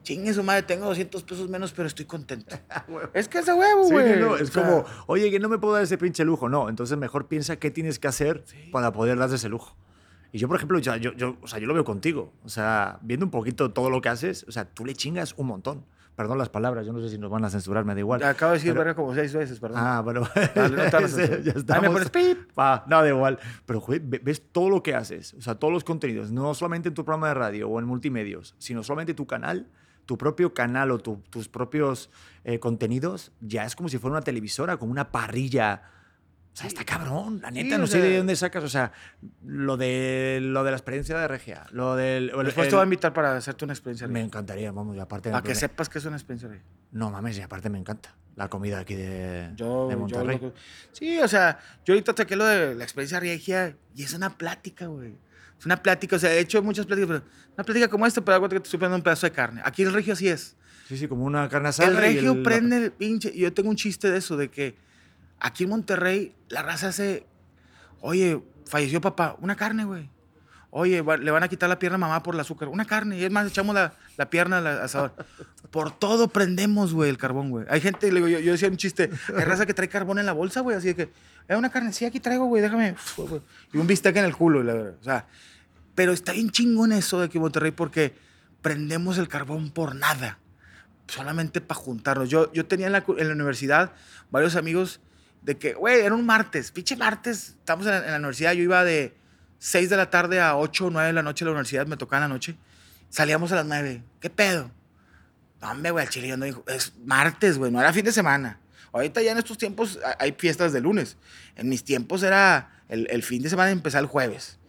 Chingue su madre, tengo 200 pesos menos, pero estoy contento. es que ese huevo, Sí, güey. no, O es sea, como, oye, que no me puedo dar ese pinche lujo. No, entonces mejor piensa qué tienes que hacer para poder darte ese lujo. Y yo, por ejemplo, ya- yo, yo, o sea, yo lo veo contigo. O sea, viendo un poquito todo lo que haces, o sea, tú le chingas un montón. Perdón las palabras, yo no sé si nos van a censurar, me da igual. Acabo de decir Pero- como seis veces, perdón. Ah, bueno. Dale, no Sí, ya estamos. me pones pip. Pa, no, da igual. Pero, joder, ve- ves todo lo que haces, o sea, todos los contenidos, no solamente en tu programa de radio o en multimedios, sino solamente tu canal, tu propio canal o tu- tus propios eh, contenidos, ya es como si fuera una televisora, como una parrilla. O sea, está cabrón, la neta, Sí, no sé de dónde sacas, o sea, lo de, lo de la experiencia de Regia, lo del... el- Después el- te voy a invitar para hacerte una experiencia. me encantaría, vamos, y aparte... Para que sepas que es una experiencia. regia. No mames, y aparte me encanta la comida aquí de, Yo, de yo Monterrey. que- sí, o sea, yo ahorita saqué lo de la experiencia regia y es una plática, güey. Es una plática, o sea, he hecho muchas pláticas, pero una plática como esta, pero hago que te estoy poniendo un pedazo de carne. Aquí el regio así es. Sí, sí, como una carne asada. El regio el- prende el pinche. y Yo tengo un chiste de eso, de que aquí en Monterrey la raza hace. Oye, falleció papá, una carne, güey. Oye, va- le van a quitar la pierna a mamá por el azúcar, una carne. Y es más, echamos la, la pierna al asador. Por todo prendemos, güey, el carbón, güey. Hay gente, yo, yo decía un chiste, hay raza que trae carbón en la bolsa, güey, así de que, es una carne, sí, aquí traigo, güey, déjame. Y un bistec en el culo, la verdad. O sea, pero está bien chingón eso de aquí en Monterrey porque prendemos el carbón por nada solamente para juntarnos. Yo, yo tenía en la, en la universidad varios amigos de que, güey, era un martes, pinche martes, estamos en la, en la universidad, yo iba de 6 de la tarde a 8 o 9 de la noche a la universidad, me tocaba en la noche, salíamos a las 9, ¿qué pedo? Hombre, güey, al chile yo no dijo, es martes, güey, no era fin de semana. Ahorita ya en estos tiempos ha- hay fiestas de lunes. En mis tiempos era el, el fin de semana empezar el jueves.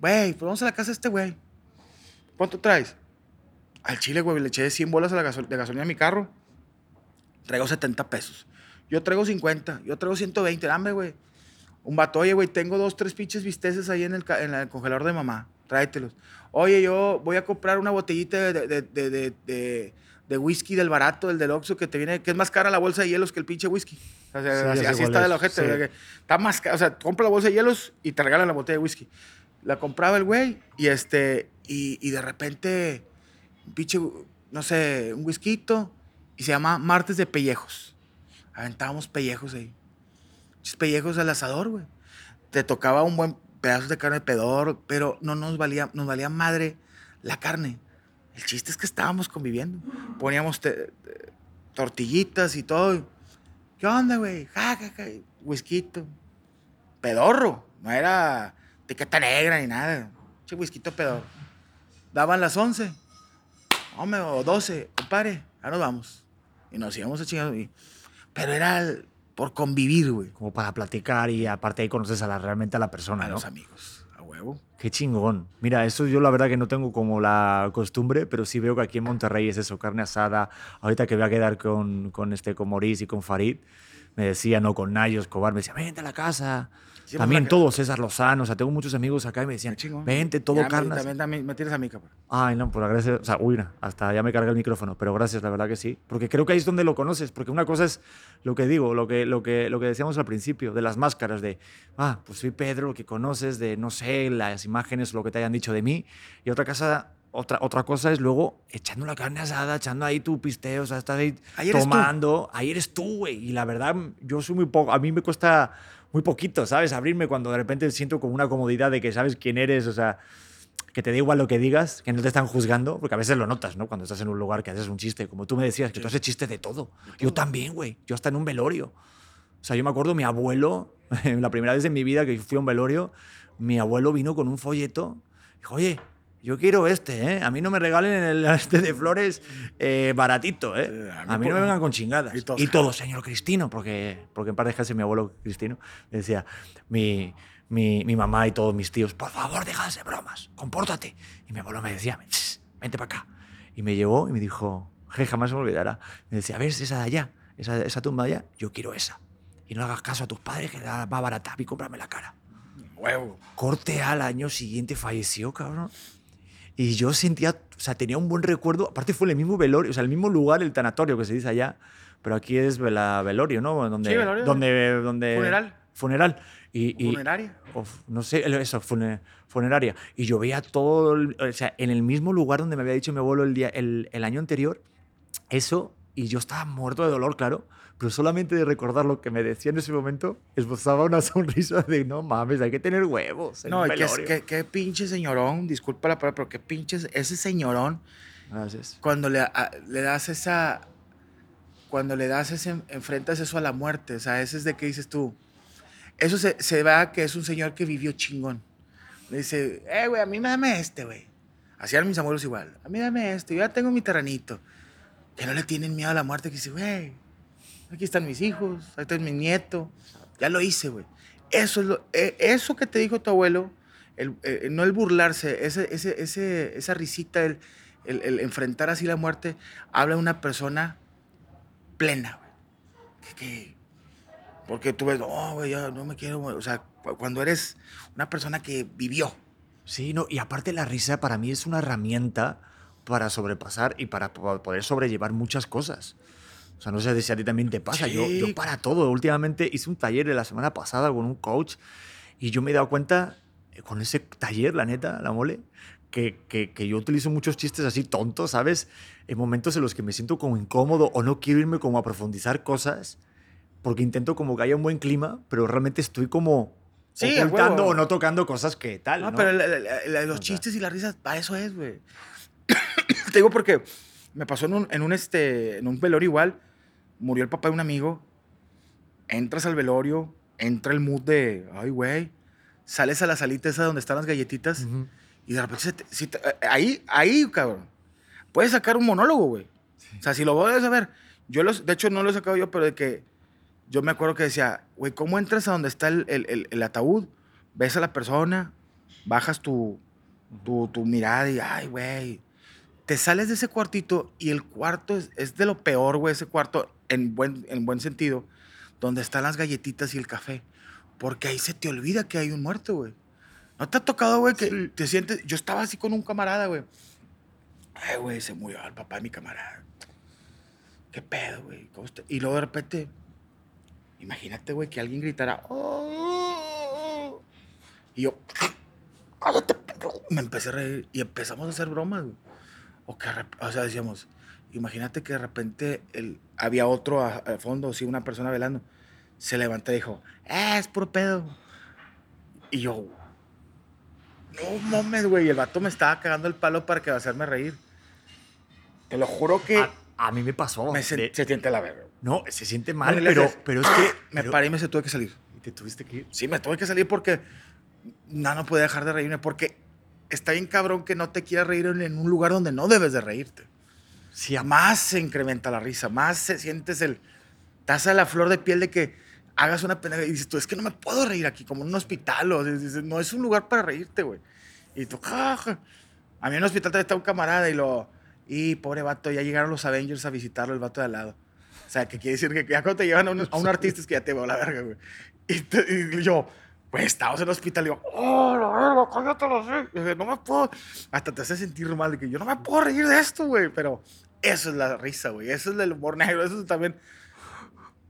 Güey, pues vamos a la casa de este güey. ¿Cuánto traes? Al chile, güey, le eché 100 bolas a la gasol- de gasolina a mi carro. Traigo 70 pesos. Yo traigo 50. Yo traigo 120. Dame, güey. Un vato, oye, güey, tengo dos, tres pinches bisteces ahí en el, en el congelador de mamá. Tráetelos. Oye, yo voy a comprar una botellita de, de, de, de- whisky del barato, del del Oxxo, que te viene, que es más cara la bolsa de hielos que el pinche whisky. O sea, Sí, así, así está es, de la ojete. sí. o sea, que Está más ca- O sea, compra la bolsa de hielos y te regalan la botella de whisky. La compraba el güey y este, y, y de repente, un pinche, no sé, un whisky y se llama Martes de Pellejos. Aventábamos pellejos ahí. Pellejos al asador, güey. Te tocaba un buen pedazo de carne de pedor, pero no nos valía, nos valía madre la carne. El chiste es que estábamos conviviendo. Poníamos tortillitas y todo. ¿Qué onda, güey? Ja, ja, ja. Whisky. Pedorro. No era etiqueta negra ni nada. Che, whisky pedorro. Daban las 11. Hombre, o 12. Compadre, ya nos vamos. Y nos íbamos a chingar. Pero era el- por convivir, güey. Como para platicar y aparte ahí conoces a la, realmente a la persona, A ¿no? los amigos. A huevo. Qué chingón. Mira, eso yo la verdad que no tengo como la costumbre, pero sí veo que aquí en Monterrey es eso, carne asada. Ahorita que voy a quedar con, con, este, con Maurice y con Farid, me decía, no, con Nayo Escobar, me decía, vente a la casa. También todos, César Lozano, o sea, tengo muchos amigos acá y me decían, chingón. vente, todo Ya, me-. También, también me tienes a mí, cabrón. Ay, no, pues gracias. O sea, uy, hasta ya me carga el micrófono, pero gracias, la verdad que sí. Porque creo que ahí es donde lo conoces. Porque una cosa es lo que digo, lo que, lo que, lo que decíamos al principio, de las máscaras, de, ah, pues soy Pedro, lo que conoces, de, no sé, las imágenes, lo que te hayan dicho de mí. Y otra cosa, otra, otra cosa es luego echando la carne asada, echando ahí tu pisteo, o sea, estás ahí Ahí eres tú. tomando. Ahí eres tú, güey. Y la verdad, yo soy muy poco, a mí me cuesta muy poquito, ¿sabes? Abrirme cuando de repente siento como una comodidad de que sabes quién eres, o sea que te da igual lo que digas, que no te están juzgando, porque a veces lo notas, ¿no? Cuando estás en un lugar que haces un chiste, como tú me decías, que tú haces chistes de todo. Yo también, güey. Yo hasta en un velorio. O sea, yo me acuerdo, mi abuelo, la primera vez en mi vida que fui a un velorio, mi abuelo vino con un folleto. Dijo, oye, yo quiero este, ¿eh? A mí no me regalen el este de flores eh, baratito, ¿eh? Eh, a mí A mí no me vengan con chingadas. Y Y todos, todo, señor Cristino, porque, porque en paz descanse mi abuelo Cristino, me decía, mi, mi, mi mamá y todos mis tíos, por favor, deja de bromas, compórtate. Y mi abuelo me decía, "Shh, vente para acá. Y me llevó y me dijo, je, jamás se me olvidará. Me decía, a ver, esa de allá, esa, esa tumba allá, yo quiero esa. Y no hagas caso a tus padres, que era más barata, y cómprame la cara. Huevo. Corte al año siguiente falleció, cabrón. Y yo sentía, o sea, tenía un buen recuerdo. Aparte fue en el mismo velorio, o sea, el mismo lugar, el tanatorio que se dice allá. Pero aquí es la velorio, ¿no? Donde, Sí, velorio. Donde, donde, Funeral. Funeral. Y, y- Funeraria. o no sé, eso, fune- funeraria. Y yo veía todo, o sea, en el mismo lugar donde me había dicho mi abuelo el, día, el, el año anterior, eso, y yo estaba muerto de dolor, claro, pero solamente de recordar lo que me decía en ese momento, esbozaba una sonrisa de, no mames, hay que tener huevos. No, qué, velorio". qué, qué pinche señorón, disculpa la palabra, pero qué pinche ese señorón Gracias. cuando le, a- le das esa cuando le das ese enfrentas eso a la muerte, o sea, ese es de que dices tú. Eso se, se va que es un señor que vivió chingón. Le dice, eh, güey, a mí me dame este, güey. Hacían mis abuelos igual. A mí dame este, yo ya tengo mi terrenito. Que no le tienen miedo a la muerte, que dice, güey, aquí están mis hijos, ahí está mi nieto. Ya lo hice, güey. Eso es eh, eso que te dijo tu abuelo, el, eh, no el burlarse, ese, ese, ese, esa risita, el, el, enfrentar así la muerte, habla de una persona plena, güey. Que, que- porque tú ves, no, güey, ya no me quiero, güey". O sea, cu- cuando eres una persona que vivió. Sí, no, y aparte la risa para mí es una herramienta para sobrepasar y para po- poder sobrellevar muchas cosas. O sea, no sé si a ti también te pasa. Yo, Sí. yo para todo. Últimamente hice un taller de la semana pasada con un coach y yo me he dado cuenta eh, con ese taller, la neta, la mole, que, que, que yo utilizo muchos chistes así tontos, ¿sabes? En momentos en los que me siento como incómodo o no quiero irme como a profundizar cosas porque intento como que haya un buen clima, pero realmente estoy como Sí, ocultando o no tocando cosas que tal. No, ¿no? pero la- la- la- la- los O sea. chistes y las risas, para eso es, güey. Te digo porque me pasó en un, en un, este, en un velorio igual. Murió el papá de un amigo. Entras al velorio, entra el mood de, ay, güey. Sales a la salita esa donde están las galletitas Ujú. y de repente se te- si te- eh, ahí, ahí, cabrón. Puedes sacar un monólogo, güey. O sea, si lo vuelves a ver. Yo los, de hecho, no lo he sacado yo, pero de que yo me acuerdo que decía, güey, ¿cómo entras a donde está el, el- el- el ataúd? Ves a la persona, bajas tu, tu, tu mirada y, ay, güey. Te sales de ese cuartito y el cuarto es, es de lo peor, güey, ese cuarto, en buen, en buen sentido, donde están las galletitas y el café. Porque ahí se te olvida que hay un muerto, güey. ¿No te ha tocado, güey, que Sí. te sientes... Yo estaba así con un camarada, güey. Ay, güey, se murió el papá de mi camarada. ¿Qué pedo, güey? Y luego de repente, imagínate, güey, que alguien gritara. "Oh". Y yo, cállate, perro". Me empecé a reír y empezamos a hacer bromas, güey. O, que, o sea, decíamos, imagínate que de repente el, había otro a- al fondo, sí, una persona velando. Se levantó y dijo, eh, es puro pedo. Y yo, no mames, güey. El vato me estaba cagando el palo para que hacerme reír. Te lo juro que A, a mí me pasó. me sen- de- se siente la verga. no, se siente mal, le pero, pero es que. Me pero- paré y me se tuve que salir. ¿Y te tuviste que ir? Sí, me tuve que salir porque no, no podía dejar de reírme. Porque está bien cabrón que no te quieras reír en, un lugar donde no debes de reírte. Sí, a- Más se incrementa la risa, más se sientes el... Estás a la flor de piel de que hagas una pendeja y dices tú, es que no me puedo reír aquí, como en un hospital. O, dices, no es un lugar para reírte, güey. Y tú, ja, ja. A mí en un hospital también está un camarada y lo... Y pobre vato, ya llegaron los Avengers a visitarlo, el vato de al lado. O sea, que quiere decir que ya cuando te llevan a un, a un artista es que ya te veo la verga, güey. Y, te- y yo, pues estábamos en el hospital y yo, oh, la verga, cállate la Y No me puedo. Hasta te hace sentir mal de que yo no me puedo reír de esto, güey. Pero eso es la risa, güey. Eso es el humor negro. Eso es también.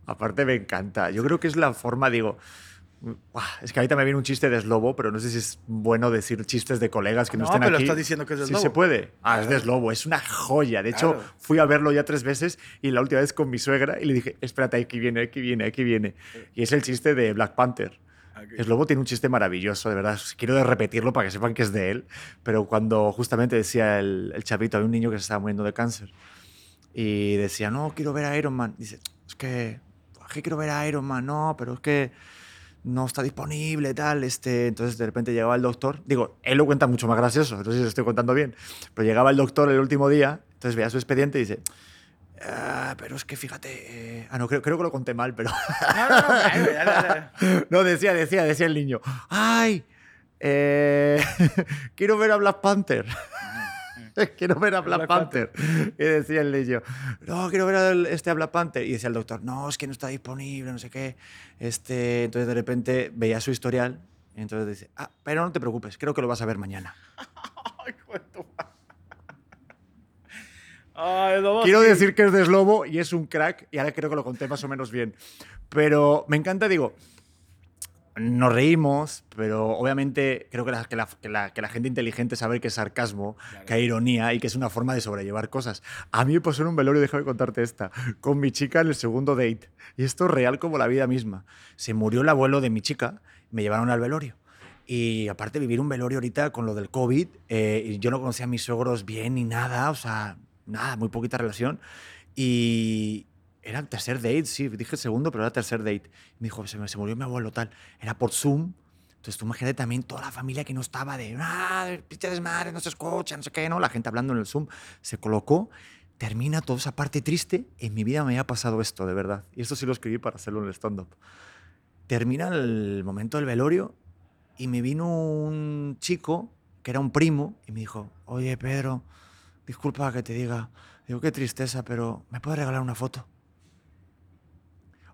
aparte me encanta. Yo creo que es la forma, digo. Es que ahorita me viene un chiste de Slobo, pero no sé si es bueno decir chistes de colegas que no, No, estén pero aquí. estás diciendo que es de Sí se puede. Ah, es de Claro. Slobo, es una joya. De hecho, Claro. fui a verlo ya tres veces y la última vez con mi suegra y le dije, espérate, aquí viene, aquí viene, aquí viene. Y es el chiste de Black Panther. Slobo tiene un chiste maravilloso, de verdad. Quiero repetirlo para que sepan que es de él. Pero cuando justamente decía el, el chavito, había un niño que se estaba muriendo de cáncer. Y decía, no, quiero ver a Iron Man. Dice, es que, es que quiero ver a Iron Man. No, pero es que no está disponible, tal. Este, entonces de repente llegaba el doctor. Digo, él lo cuenta mucho más gracioso. Si lo estoy contando bien. Pero llegaba el doctor el último día. Entonces veía su expediente y dice, "Ah, pero es que fíjate. eh". Ah, no, creo, creo que lo conté mal, pero. No, decía, decía, decía el niño. ¡Ay! eh, quiero ver a Black Panther. quiero ver a Black, Panther. Y decía el niño, no, quiero ver a este a Black Panther. Y decía el doctor, no, es que no está disponible, no sé qué. Este, entonces de repente veía su historial. Y entonces dice, ah, pero no te preocupes, creo que lo vas a ver mañana. Ay, Quiero decir que es de Slobo y es un crack, y ahora creo que lo conté más o menos bien. Pero me encanta, digo, nos reímos, pero obviamente creo que la, que la, que la, gente inteligente sabe que es sarcasmo, que hay ironía y que es una forma de sobrellevar cosas. A mí me pasó en un velorio, déjame contarte esta, con mi chica en el segundo date. Y esto es real como la vida misma. Se murió el abuelo de mi chica, me llevaron al velorio. Y aparte vivir un velorio ahorita con lo del COVID, eh, yo no conocía a mis suegros bien ni nada, o sea, nada, muy poquita relación. Y, era el tercer date, sí, dije el segundo, pero era el tercer date. me dijo, se, me, se murió mi abuelo tal. Era por Zoom. Entonces tú imagínate también toda la familia que no estaba de, ah, pinche desmadre, no se escucha, no sé qué, ¿no? La gente hablando en el Zoom. Se colocó, termina toda esa parte triste. En mi vida me había pasado esto, de verdad. Y esto sí lo escribí para hacerlo en el stand-up. Termina el momento del velorio y me vino un chico que era un primo y me dijo, oye Pedro, disculpa que te diga, digo, qué tristeza, pero ¿me puedes regalar una foto?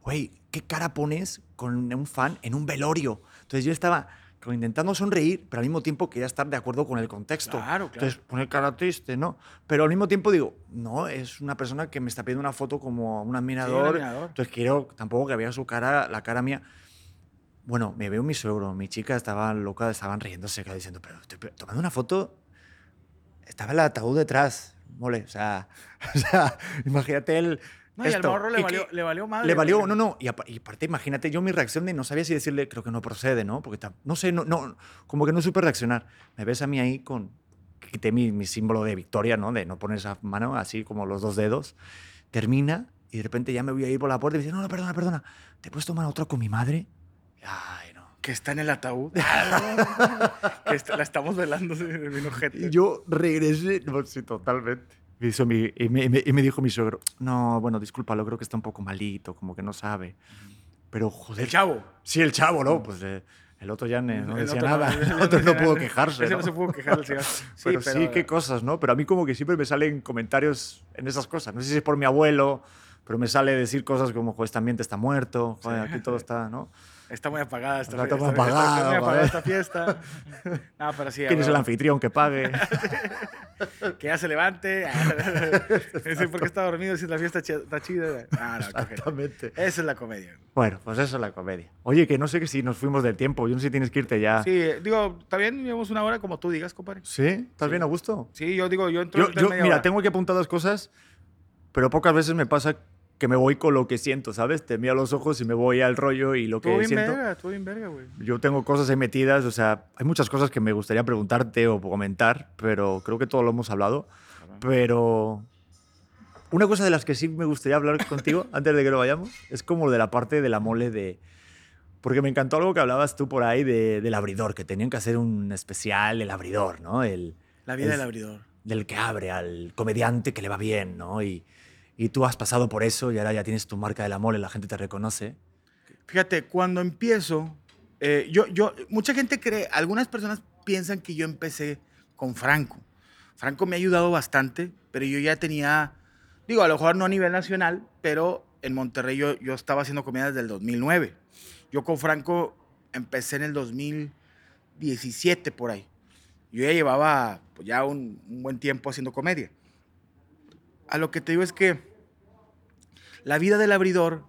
güey, ¿qué cara pones con un fan en un velorio? Entonces yo estaba como intentando sonreír, pero al mismo tiempo quería estar de acuerdo con el contexto. Claro, claro. Entonces poner cara triste, ¿no? Pero al mismo tiempo digo, no, es una persona que me está pidiendo una foto como un admirador. Sí, un admirador. Entonces quiero tampoco que vea su cara, la cara mía. Bueno, me veo mi suegro, mi chica estaba loca, estaban riéndose, diciendo, pero estoy tomando una foto. Estaba el ataúd detrás, mole. O sea, o sea imagínate el no, y al morro le valió, le valió madre. Le valió, no, no. Y, aparte, imagínate, yo mi reacción de no sabía si decirle, creo que no procede, ¿no? Porque no sé, no, no, como que no supe reaccionar. Me ves a mí ahí con. Quité mi, mi símbolo de victoria, ¿no? De no poner esa mano así como los dos dedos. Termina y de repente ya me voy a ir por la puerta y me dice, no, no, perdona, perdona. ¿Te puedes tomar otra con mi madre? Ay, no. Que está en el ataúd. que la estamos velando en mi ojete. Y yo regresé, no, sí, totalmente. Y, me, dijo mi suegro, no, bueno, discúlpalo, creo que está un poco malito, como que no sabe. Pero, joder. El chavo. Sí, el chavo, ¿no? Pues eh, el otro ya no, decía nada. el otro no pudo quejarse. Ese no, se pudo quejar, sí, pero, sí, qué cosas, ¿no? Pero a mí como que siempre me salen comentarios en esas cosas. No sé si es por mi abuelo, pero me sale decir cosas como, joder, este ambiente está muerto, joder, aquí todo está, ¿no? Está muy apagada esta fiesta. Está muy apagada, esta fiesta. No, pero sí, ¿Quién es el anfitrión que pague? que ya se levante. ¿Por qué está dormido si la fiesta está chida? Ah, no, Exactamente. Esa es la comedia. Bueno, pues eso es la comedia. Oye, que no sé si nos fuimos del tiempo. Yo no sé si tienes que irte ya. Sí, digo, está bien, llevamos una hora como tú digas, compadre. ¿Sí? ¿Estás bien a gusto? Sí, yo digo, yo entro. Yo, mira, tengo que apuntar dos cosas, pero pocas veces me pasa que me voy con lo que siento, ¿sabes? Te miro a los ojos y me voy al rollo y lo que bien siento. Verga, tú bien verga, güey. Yo tengo cosas ahí metidas, o sea, hay muchas cosas que me gustaría preguntarte o comentar, pero creo que todo lo hemos hablado. Pero una cosa de las que sí me gustaría hablar contigo antes de que lo vayamos es como de la parte de la mole de... Porque me encantó algo que hablabas tú por ahí de, del abridor, que tenían que hacer un especial, el abridor, ¿no? El, la vida del abridor. Del que abre, al comediante que le va bien, ¿no? Y, y tú has pasado por eso y ahora ya tienes tu marca de la mole, la gente te reconoce. Fíjate, cuando empiezo, eh, yo, yo, mucha gente cree, algunas personas piensan que yo empecé con Franco. Franco me ha ayudado bastante, pero yo ya tenía, digo, a lo mejor no a nivel nacional, pero en Monterrey yo, yo estaba haciendo comedia desde el 2009. Yo con Franco empecé en el 2017 por ahí. Yo ya llevaba pues, ya un, un buen tiempo haciendo comedia. A lo que te digo es que la vida del abridor,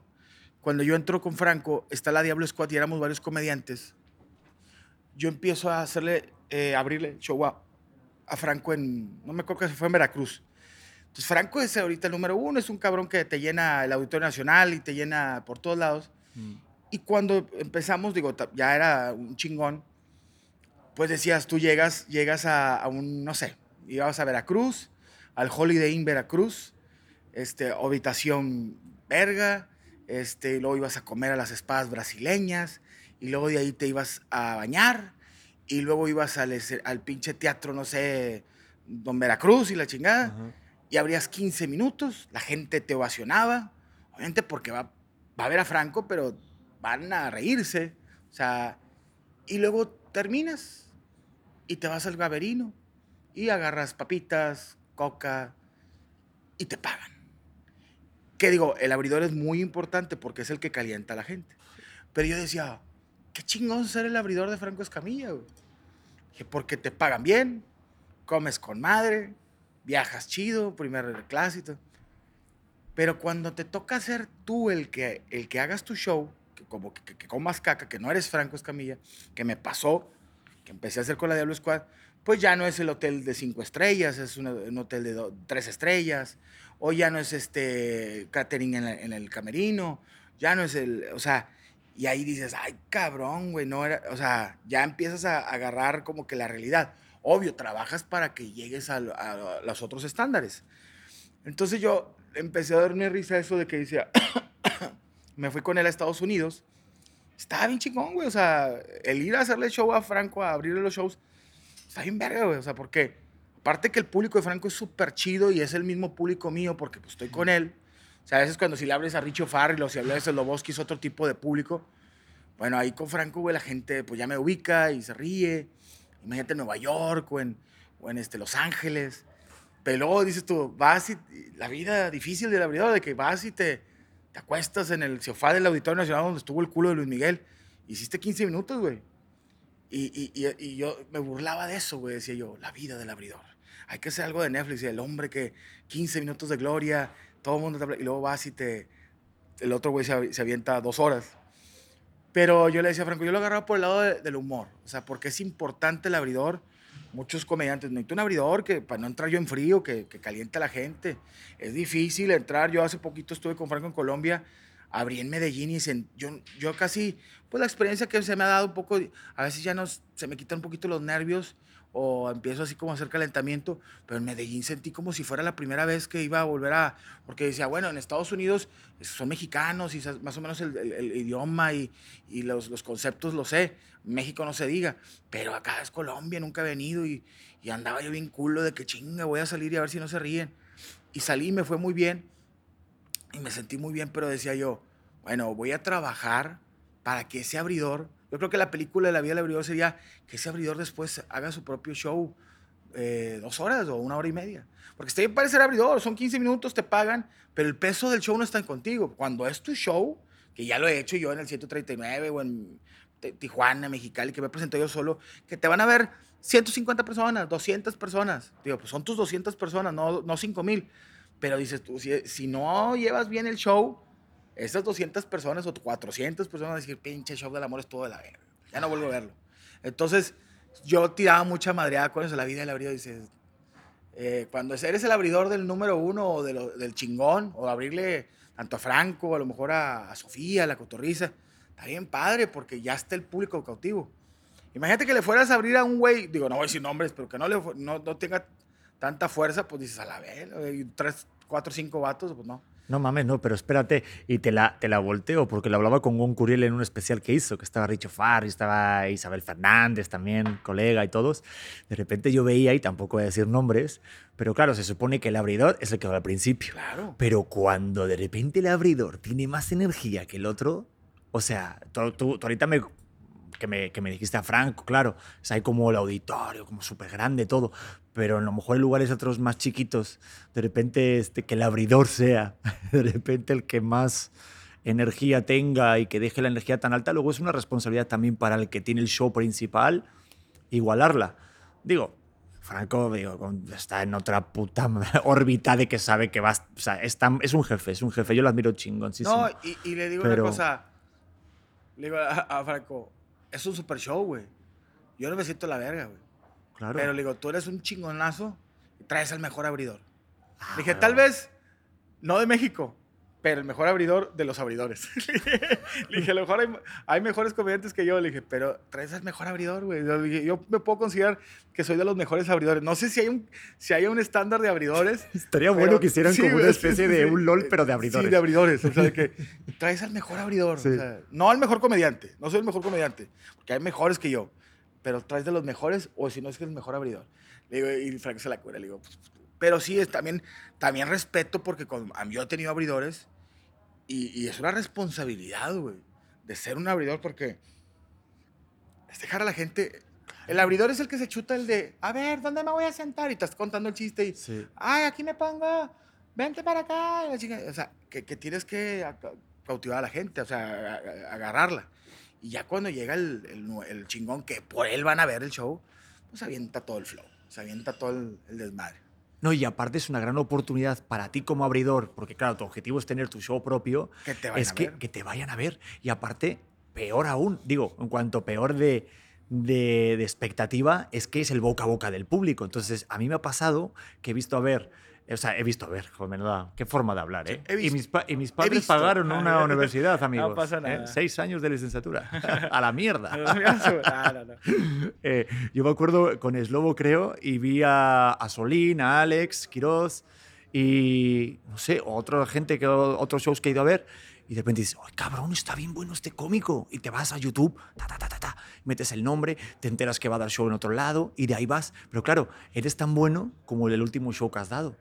cuando yo entro con Franco, está la Diablo Squad y éramos varios comediantes. Yo empiezo a hacerle, eh, abrirle show a, Franco en, no me acuerdo que se fue en Veracruz. Entonces Franco es ahorita el número uno, es un cabrón que te llena el Auditorio Nacional y te llena por todos lados. Mm. Y cuando empezamos, digo, ya era un chingón, pues decías, tú llegas, llegas a, a un, no sé, ibas a Veracruz, al Holiday Inn Veracruz, este, habitación verga, este, luego ibas a comer a las espadas brasileñas, y luego de ahí te ibas a bañar, y luego ibas al, al pinche teatro, no sé, Don Veracruz y la chingada, y abrías 15 minutos, la gente te ovacionaba, obviamente porque va, va a ver a Franco, pero van a reírse, o sea, y luego terminas y te vas al gaberino y agarras papitas, coca y te pagan. Que digo, el abridor es muy importante porque es el que calienta a la gente. Pero yo decía, qué chingón ser el abridor de Franco Escamilla, güey. Dije, porque te pagan bien, comes con madre, viajas chido, primer clase. Pero cuando te toca ser tú el que, el que hagas tu show, que como que, que comas caca, que no eres Franco Escamilla, que me pasó, que empecé a hacer con la Diablo Squad, pues ya no es el hotel de cinco estrellas, es un hotel de tres estrellas, o ya no es este catering en, el camerino, ya no es el, o sea, y ahí dices, ay, cabrón, güey, no era, o sea, ya empiezas a agarrar como que la realidad. Obvio, trabajas para que llegues a, a los otros estándares. Entonces yo empecé a darme risa eso de que decía, me fui con él a Estados Unidos, estaba bien chingón, güey, o sea, el ir a hacerle show a Franco, a abrirle los shows, está bien verga, güey. O sea, porque aparte que el público de Franco es súper chido y es el mismo público mío porque pues, estoy con él. O sea, a veces cuando si le hables a Richo Farrell o si hablas de Loboski es otro tipo de público. Bueno, ahí con Franco, güey, la gente pues ya me ubica y se ríe. Imagínate en Nueva York o en, o en este, Los Ángeles. Pero luego dices tú, vas y la vida difícil del abridor, de que vas y te, te acuestas en el sofá del Auditorio Nacional donde estuvo el culo de Luis Miguel. Hiciste 15 minutos, güey. Y, y, y, yo me burlaba de eso, güey. Decía yo, la vida del abridor. Hay que hacer algo de Netflix. Y el hombre que 15 minutos de gloria, todo el mundo te Y luego vas y te. El otro güey se, se, avienta dos horas. Pero yo le decía a Franco, yo lo agarraba por el lado del humor. O sea, porque es importante el abridor. Muchos comediantes, necesito un abridor que para no entrar yo en frío, que, que caliente a la gente. Es difícil entrar. Yo hace poquito estuve con Franco en Colombia abrí en Medellín y yo, casi, pues la experiencia que se me ha dado un poco, a veces ya nos, se me quitan un poquito los nervios o empiezo así como a hacer calentamiento, pero en Medellín sentí como si fuera la primera vez que iba a volver a, porque decía, bueno, en Estados Unidos son mexicanos y más o menos el, idioma y, los, conceptos lo sé, México no se diga, pero acá es Colombia, nunca he venido y, y andaba yo bien culo de que chinga, voy a salir y a ver si no se ríen. Y salí, me fue muy bien y me sentí muy bien, pero decía yo, bueno, voy a trabajar para que ese abridor, yo creo que la película de la vida del abridor sería que ese abridor después haga su propio show eh, dos horas o una hora y media. Porque está bien para ser abridor, son 15 minutos, te pagan, pero el peso del show no está contigo. Cuando es tu show, que ya lo he hecho yo en el 139 o en Tijuana, Mexicali, que me presento yo solo, que te van a ver 150 personas, 200 personas. Digo, pues son tus 200 personas, no, no 5 mil. Pero dices tú, si, no llevas bien el show, esas 200 personas o 400 personas van a decir, pinche show del amor es todo de la verga. Ya no vuelvo a verlo. Entonces, yo tiraba mucha madreada con eso. La vida del abridor, dices, eh, cuando eres el abridor del número uno o del chingón, o abrirle tanto a Franco, a lo mejor a, Sofía, a la cotorriza, está bien padre porque ya está el público cautivo. Imagínate que le fueras a abrir a un güey, digo, no voy decir nombres, pero que no, le, no, no tenga tanta fuerza, pues dices, a la vez, tres, cuatro, cinco vatos, pues no. No mames, no, pero espérate, y te la, te la volteo, porque lo hablaba con Gon Curiel en un especial que hizo, que estaba Richo Farr, y estaba Isabel Fernández también, colega y todos. De repente yo veía, y tampoco voy a decir nombres, pero claro, se supone que el abridor es el que va al principio. Claro. Pero cuando de repente el abridor tiene más energía que el otro, o sea, tú, tú ahorita me, que me, que me dijiste a Franco, claro, es ahí como el auditorio, como súper grande todo, pero a lo mejor en lugares otros más chiquitos, de repente este, que el abridor sea, de repente el que más energía tenga y que deje la energía tan alta, luego es una responsabilidad también para el que tiene el show principal igualarla. Digo, Franco digo, está en otra puta órbita de que sabe que va. O sea, es, es un jefe, es un jefe. Yo lo admiro chingón. No, y, y, le digo una cosa. Le digo a Franco, es un super show, güey. Yo no me siento la verga, güey. Claro. Pero le digo, tú eres un chingonazo y traes al mejor abridor. Ah, dije, tal vez no de México, pero el mejor abridor de los abridores. le dije, a lo mejor hay, mejores comediantes que yo. Le dije, pero traes al mejor abridor, güey. Yo, me puedo considerar que soy de los mejores abridores. No sé si hay un, si hay un estándar de abridores. Estaría bueno que hicieran como una especie de un LOL, pero de abridores. Sí, de abridores. O sea, de que traes al mejor abridor. O sea, no al mejor comediante. No soy el mejor comediante. Porque hay mejores que yo. Pero traes de los mejores, o si no es que es el mejor abridor. Le digo, y Frank se la cura. Le digo, pues, pero sí, es, también, también respeto porque con, yo he tenido abridores y, es una responsabilidad, güey, de ser un abridor porque es dejar a la gente El abridor es el que se chuta el de, a ver, ¿dónde me voy a sentar? Y estás contando el chiste y, Sí. ay, aquí me pongo, vente para acá. y o sea, que, que tienes que cautivar a la gente, o sea, agarrarla. Y ya cuando llega el, el chingón, que por él van a ver el show, pues avienta todo el flow, se avienta todo el, el desmadre. No, y aparte es una gran oportunidad para ti como abridor, porque claro, tu objetivo es tener tu show propio, Que te vayan es a que, ver. que te vayan a ver. Y aparte, peor aún, digo, en cuanto peor de, de, de expectativa, es que es el boca a boca del público. Entonces, a mí me ha pasado que he visto a ver, o sea, he visto a ver, menuda, qué forma de hablar, ¿eh? he y, visto. mis y mis padres visto. pagaron una Ah, universidad, amigos. pasa ¿eh? nada. Seis años de licenciatura. a la mierda. No, no, no. Eh, yo me acuerdo con Slobo, creo, y vi a, a Solín, a Alex, Quiroz y no sé, otra gente, que otros shows que he ido a ver. Y de repente dices, ¡ay, cabrón, está bien bueno este cómico! Y te vas a YouTube, ta, ta, ta, ta, ta, metes el nombre, te enteras que va a dar show en otro lado y de ahí vas. Pero claro, eres tan bueno como el último show que has dado.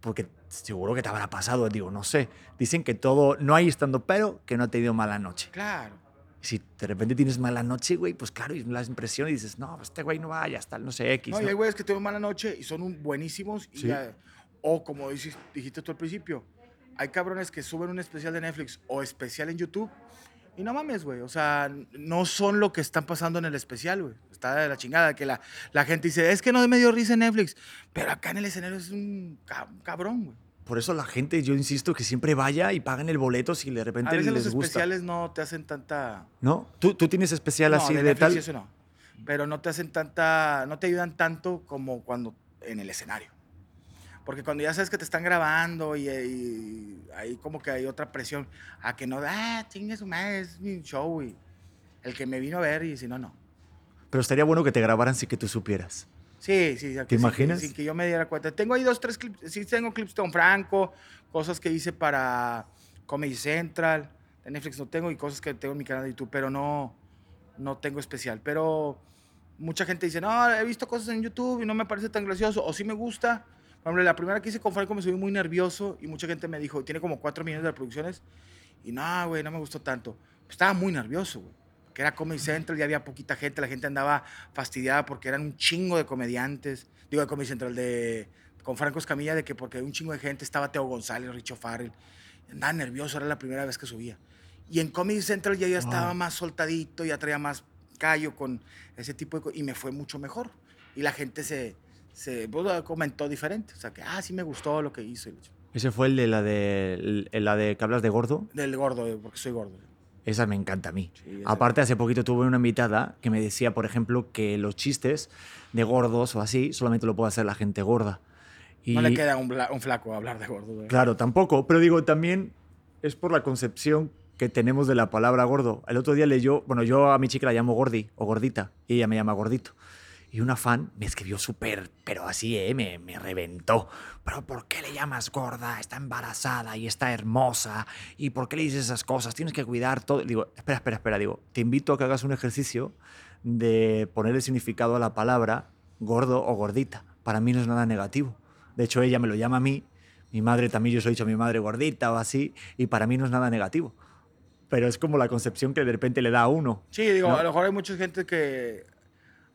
Porque seguro que te habrá pasado, digo, no sé. Dicen que todo, no hay estando pero que no ha tenido mala noche. Claro. Si de repente tienes mala noche, güey, pues claro, y la impresión y dices, no, pues este güey no vaya, hasta no sé, X. No, y ¿no? hay güeyes que tienen mala noche y son un- buenísimos. y Sí. ya- o como dices- dijiste tú al principio, hay cabrones que suben un especial de Netflix o especial en YouTube. Y no mames, güey. O sea, no son lo que están pasando en el especial, güey. Está de la chingada. Que la, la gente dice, es que no me dio risa en Netflix. Pero acá en el escenario es un ca- cabrón, güey. Por eso la gente, yo insisto, que siempre vaya y paguen el boleto si de A repente veces les los gusta. especiales no te hacen tanta... ¿No? ¿Tú, tú tienes especial no, así de, Netflix tal? eso no. Pero no te hacen tanta, no te ayudan tanto como cuando en el escenario. Porque cuando ya sabes que te están grabando y, y ahí como que hay otra presión a que no, ah, chingue su madre, es mi show y el que me vino a ver y si no, no. Pero estaría bueno que te grabaran sin que tú supieras. Sí, sí. ¿Te sin imaginas? Sin que yo me diera cuenta. Tengo ahí dos, tres clips. Sí, tengo clips con Franco, cosas que hice para Comedy Central. De Netflix no tengo y cosas que tengo en mi canal de YouTube, pero no, no tengo especial. Pero mucha gente dice, no, he visto cosas en YouTube y no me parece tan gracioso. O sí me gusta. Por ejemplo, la primera que hice con Franco me subí muy nervioso y mucha gente me dijo, tiene como 4 millones de reproducciones. Y no, güey, no me gustó tanto. Pues estaba muy nervioso, güey. Que era Comedy Central y había poquita gente. La gente andaba fastidiada porque eran un chingo de comediantes. Digo, de Comedy Central, de, con Franco Escamilla, de que porque un chingo de gente estaba Teo González, Richo Farrell. Andaba nervioso, era la primera vez que subía. Y en Comedy Central ya, ya estaba Wow. más soltadito, ya traía más callo con ese tipo de cosas. Y me fue mucho mejor. Y la gente se, se pues, comentó diferente. O sea, que, ah, sí me gustó lo que hizo. Ese fue el de la de, la de que hablas de gordo. Del gordo, eh, porque soy gordo. Esa me encanta a mí. Sí, Aparte, hace poquito tuve una invitada que me decía, por ejemplo, que los chistes de gordos o así solamente lo puede hacer la gente gorda. Y, No le queda un, flaco hablar de gordo. Claro, tampoco. Pero digo, también es por la concepción que tenemos de la palabra gordo. El otro día leyó, bueno, yo a mi chica la llamo gordi o gordita y ella me llama gordito. Y una fan me escribió súper, pero así, ¿eh? Me, me reventó. ¿Pero por qué le llamas gorda? Está embarazada y está hermosa. ¿Y por qué le dices esas cosas? Tienes que cuidar todo. Digo, espera, espera, espera. Digo, te invito a que hagas un ejercicio de poner el significado a la palabra gordo o gordita. Para mí no es nada negativo. De hecho, ella me lo llama a mí. Mi madre también, yo soy dicho a mi madre gordita o así. Y para mí no es nada negativo. Pero es como la concepción que de repente le da a uno. Sí, digo, ¿No? a lo mejor hay mucha gente que.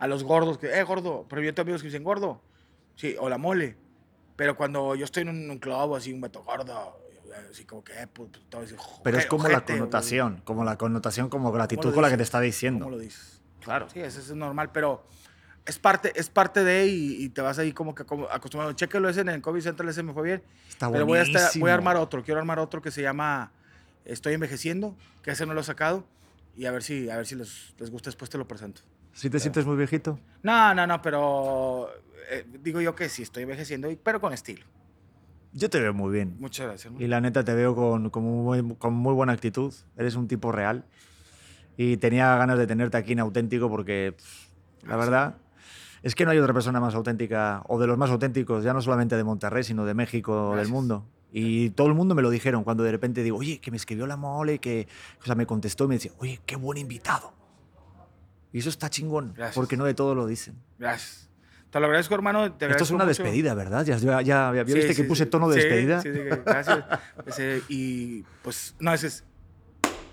A los gordos, que, eh, gordo. Pero yo tengo amigos que dicen gordo. Sí, o la mole. Pero cuando yo estoy en un, un club o así, un beto gordo, así como que, eh, pues, pues, todo así, Pero es "Oje- como la ojete", connotación, como la connotación, como gratitud lo con la que te está diciendo. ¿Cómo lo dices? Claro. Sí, eso es normal, pero es parte, es parte de y, y te vas ahí como que como acostumbrado. Chéquelo ese en el COVID Central, ese me fue bien. Está pero voy a, estar- voy a armar otro. Quiero armar otro que se llama Estoy envejeciendo, que ese no lo he sacado. Y a ver si, a ver si les, les gusta, después te lo presento. ¿Sí te sientes muy viejito? No, no, no, pero eh, digo yo que sí, estoy envejeciendo, pero con estilo. Yo te veo muy bien. Muchas gracias. Y la neta te veo con, con, muy, con muy buena actitud. Eres un tipo real. Y tenía ganas de tenerte aquí en auténtico porque, pff, la verdad, es que no hay otra persona más auténtica o de los más auténticos, ya no solamente de Monterrey, sino de México, del Gracias. mundo. Y todo el mundo me lo dijeron cuando de repente digo, oye, que me escribió la mole, que o sea, me contestó y me decía, oye, qué buen invitado. Y eso está chingón, Gracias. porque no de todo lo dicen. Gracias. Te lo agradezco, hermano. te Esto es una mucho. despedida, ¿verdad? Ya, ya, ya, Sí, viste sí, que puse sí. tono de despedida. Sí, gracias. Y pues, no, ese es.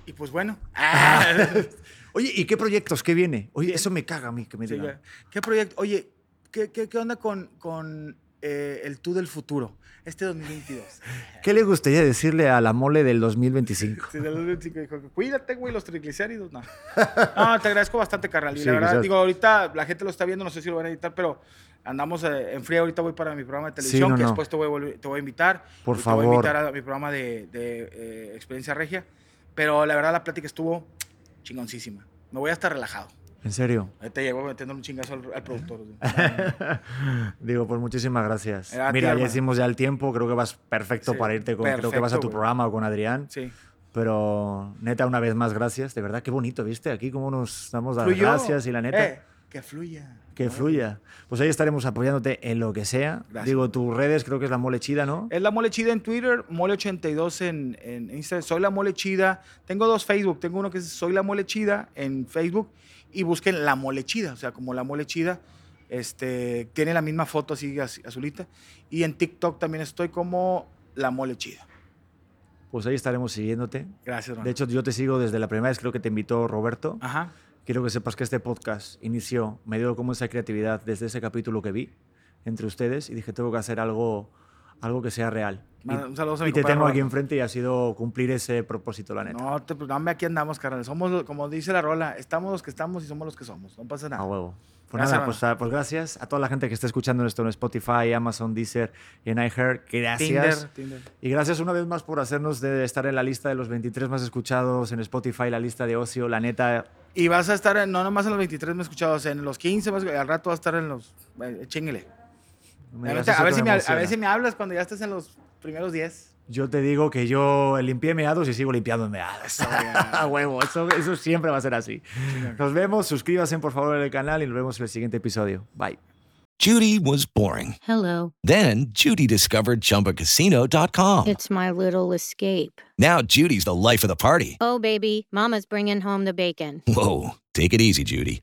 Y pues bueno. Oye, ¿y qué proyectos? ¿Qué viene? Oye, eso me caga a mí que me digan. ¿Qué proyecto? Oye, ¿qué, qué, qué onda con, con eh, el tú del futuro? Este 2022. ¿Qué le gustaría decirle a la mole del 2025? Sí, del 2025 dijo, cuídate, güey, los triglicéridos. No. no, te agradezco bastante, carnal. Y Sí, la verdad, quizás. digo, ahorita la gente lo está viendo, no sé si lo van a editar, pero andamos eh, en frío. Ahorita voy para mi programa de televisión, no, que no. después te voy, a volver- te voy a invitar. Por Y Te voy a favor. invitar a mi programa de, de, eh, Experiencia Regia. Pero la verdad, la plática estuvo chingoncísima. Me voy hasta relajado. En serio. Ahorita llego metiendo un chingazo al, al productor. Digo, pues muchísimas gracias. A ti, Mira, ya hicimos ya el tiempo, creo que vas perfecto Sí, para irte con, creo que vas a perfecto, tu programa o con Adrián. Sí. Pero neta, una vez más, gracias. De verdad, qué bonito, ¿viste? Aquí cómo nos damos las Fluyó. gracias y la neta. Eh, que fluya. Que ¿no? fluya. Pues ahí estaremos apoyándote en lo que sea. Gracias. Digo, tus redes creo que es la mole chida, ¿no? Es la mole chida en Twitter, mole82 en, en Instagram. Soy la mole chida. Tengo dos Facebook. Tengo uno que es Soy la mole chida en Facebook y busquen la mole chida. O sea, como la mole chida. Este, tiene la misma foto así az- azulita. Y en TikTok también estoy como la mole chida. Pues ahí estaremos siguiéndote. Gracias, hermano. De hecho, yo te sigo desde la primera vez, creo que te invitó Roberto. Ajá. Quiero que sepas que este podcast inició, me dio como esa creatividad desde ese capítulo que vi entre ustedes y dije, tengo que hacer algo, algo que sea real. Y- un saludo a y, mi te compadre tengo aquí enfrente y ha sido cumplir ese propósito, la neta. No, te, pues, dame, aquí andamos, carnal. Somos, como dice la rola, estamos los que estamos y somos los que somos. No pasa nada. A huevo. Pues Gracias, nada, pues, ah, pues gracias a toda la gente que está escuchando esto en Spotify, Amazon, Deezer y en iHeart. Gracias. Tinder, Tinder. Y gracias una vez más por hacernos de estar en la lista de los 23 más escuchados en Spotify, la lista de ocio. La neta, Y vas a estar, en, no nomás en los 23 me he escuchado, o sea, en los 15, más- al rato vas a estar en los... Eh, chinguele. Me A, ver, a si me a ver si me hablas cuando ya estés en los primeros 10. Yo te digo que yo limpié meados y sigo limpiando meados. A huevo, eso, eso siempre va a ser así. Nos vemos, suscríbanse por favor el canal y nos vemos en el siguiente episodio. Bye. Judy was boring. Hello. Then Judy discovered ChumbaCasino.com. It's my little escape. Now Judy's the life of the party. Oh, baby, Mama's bringing home the bacon. Whoa, take it easy, Judy.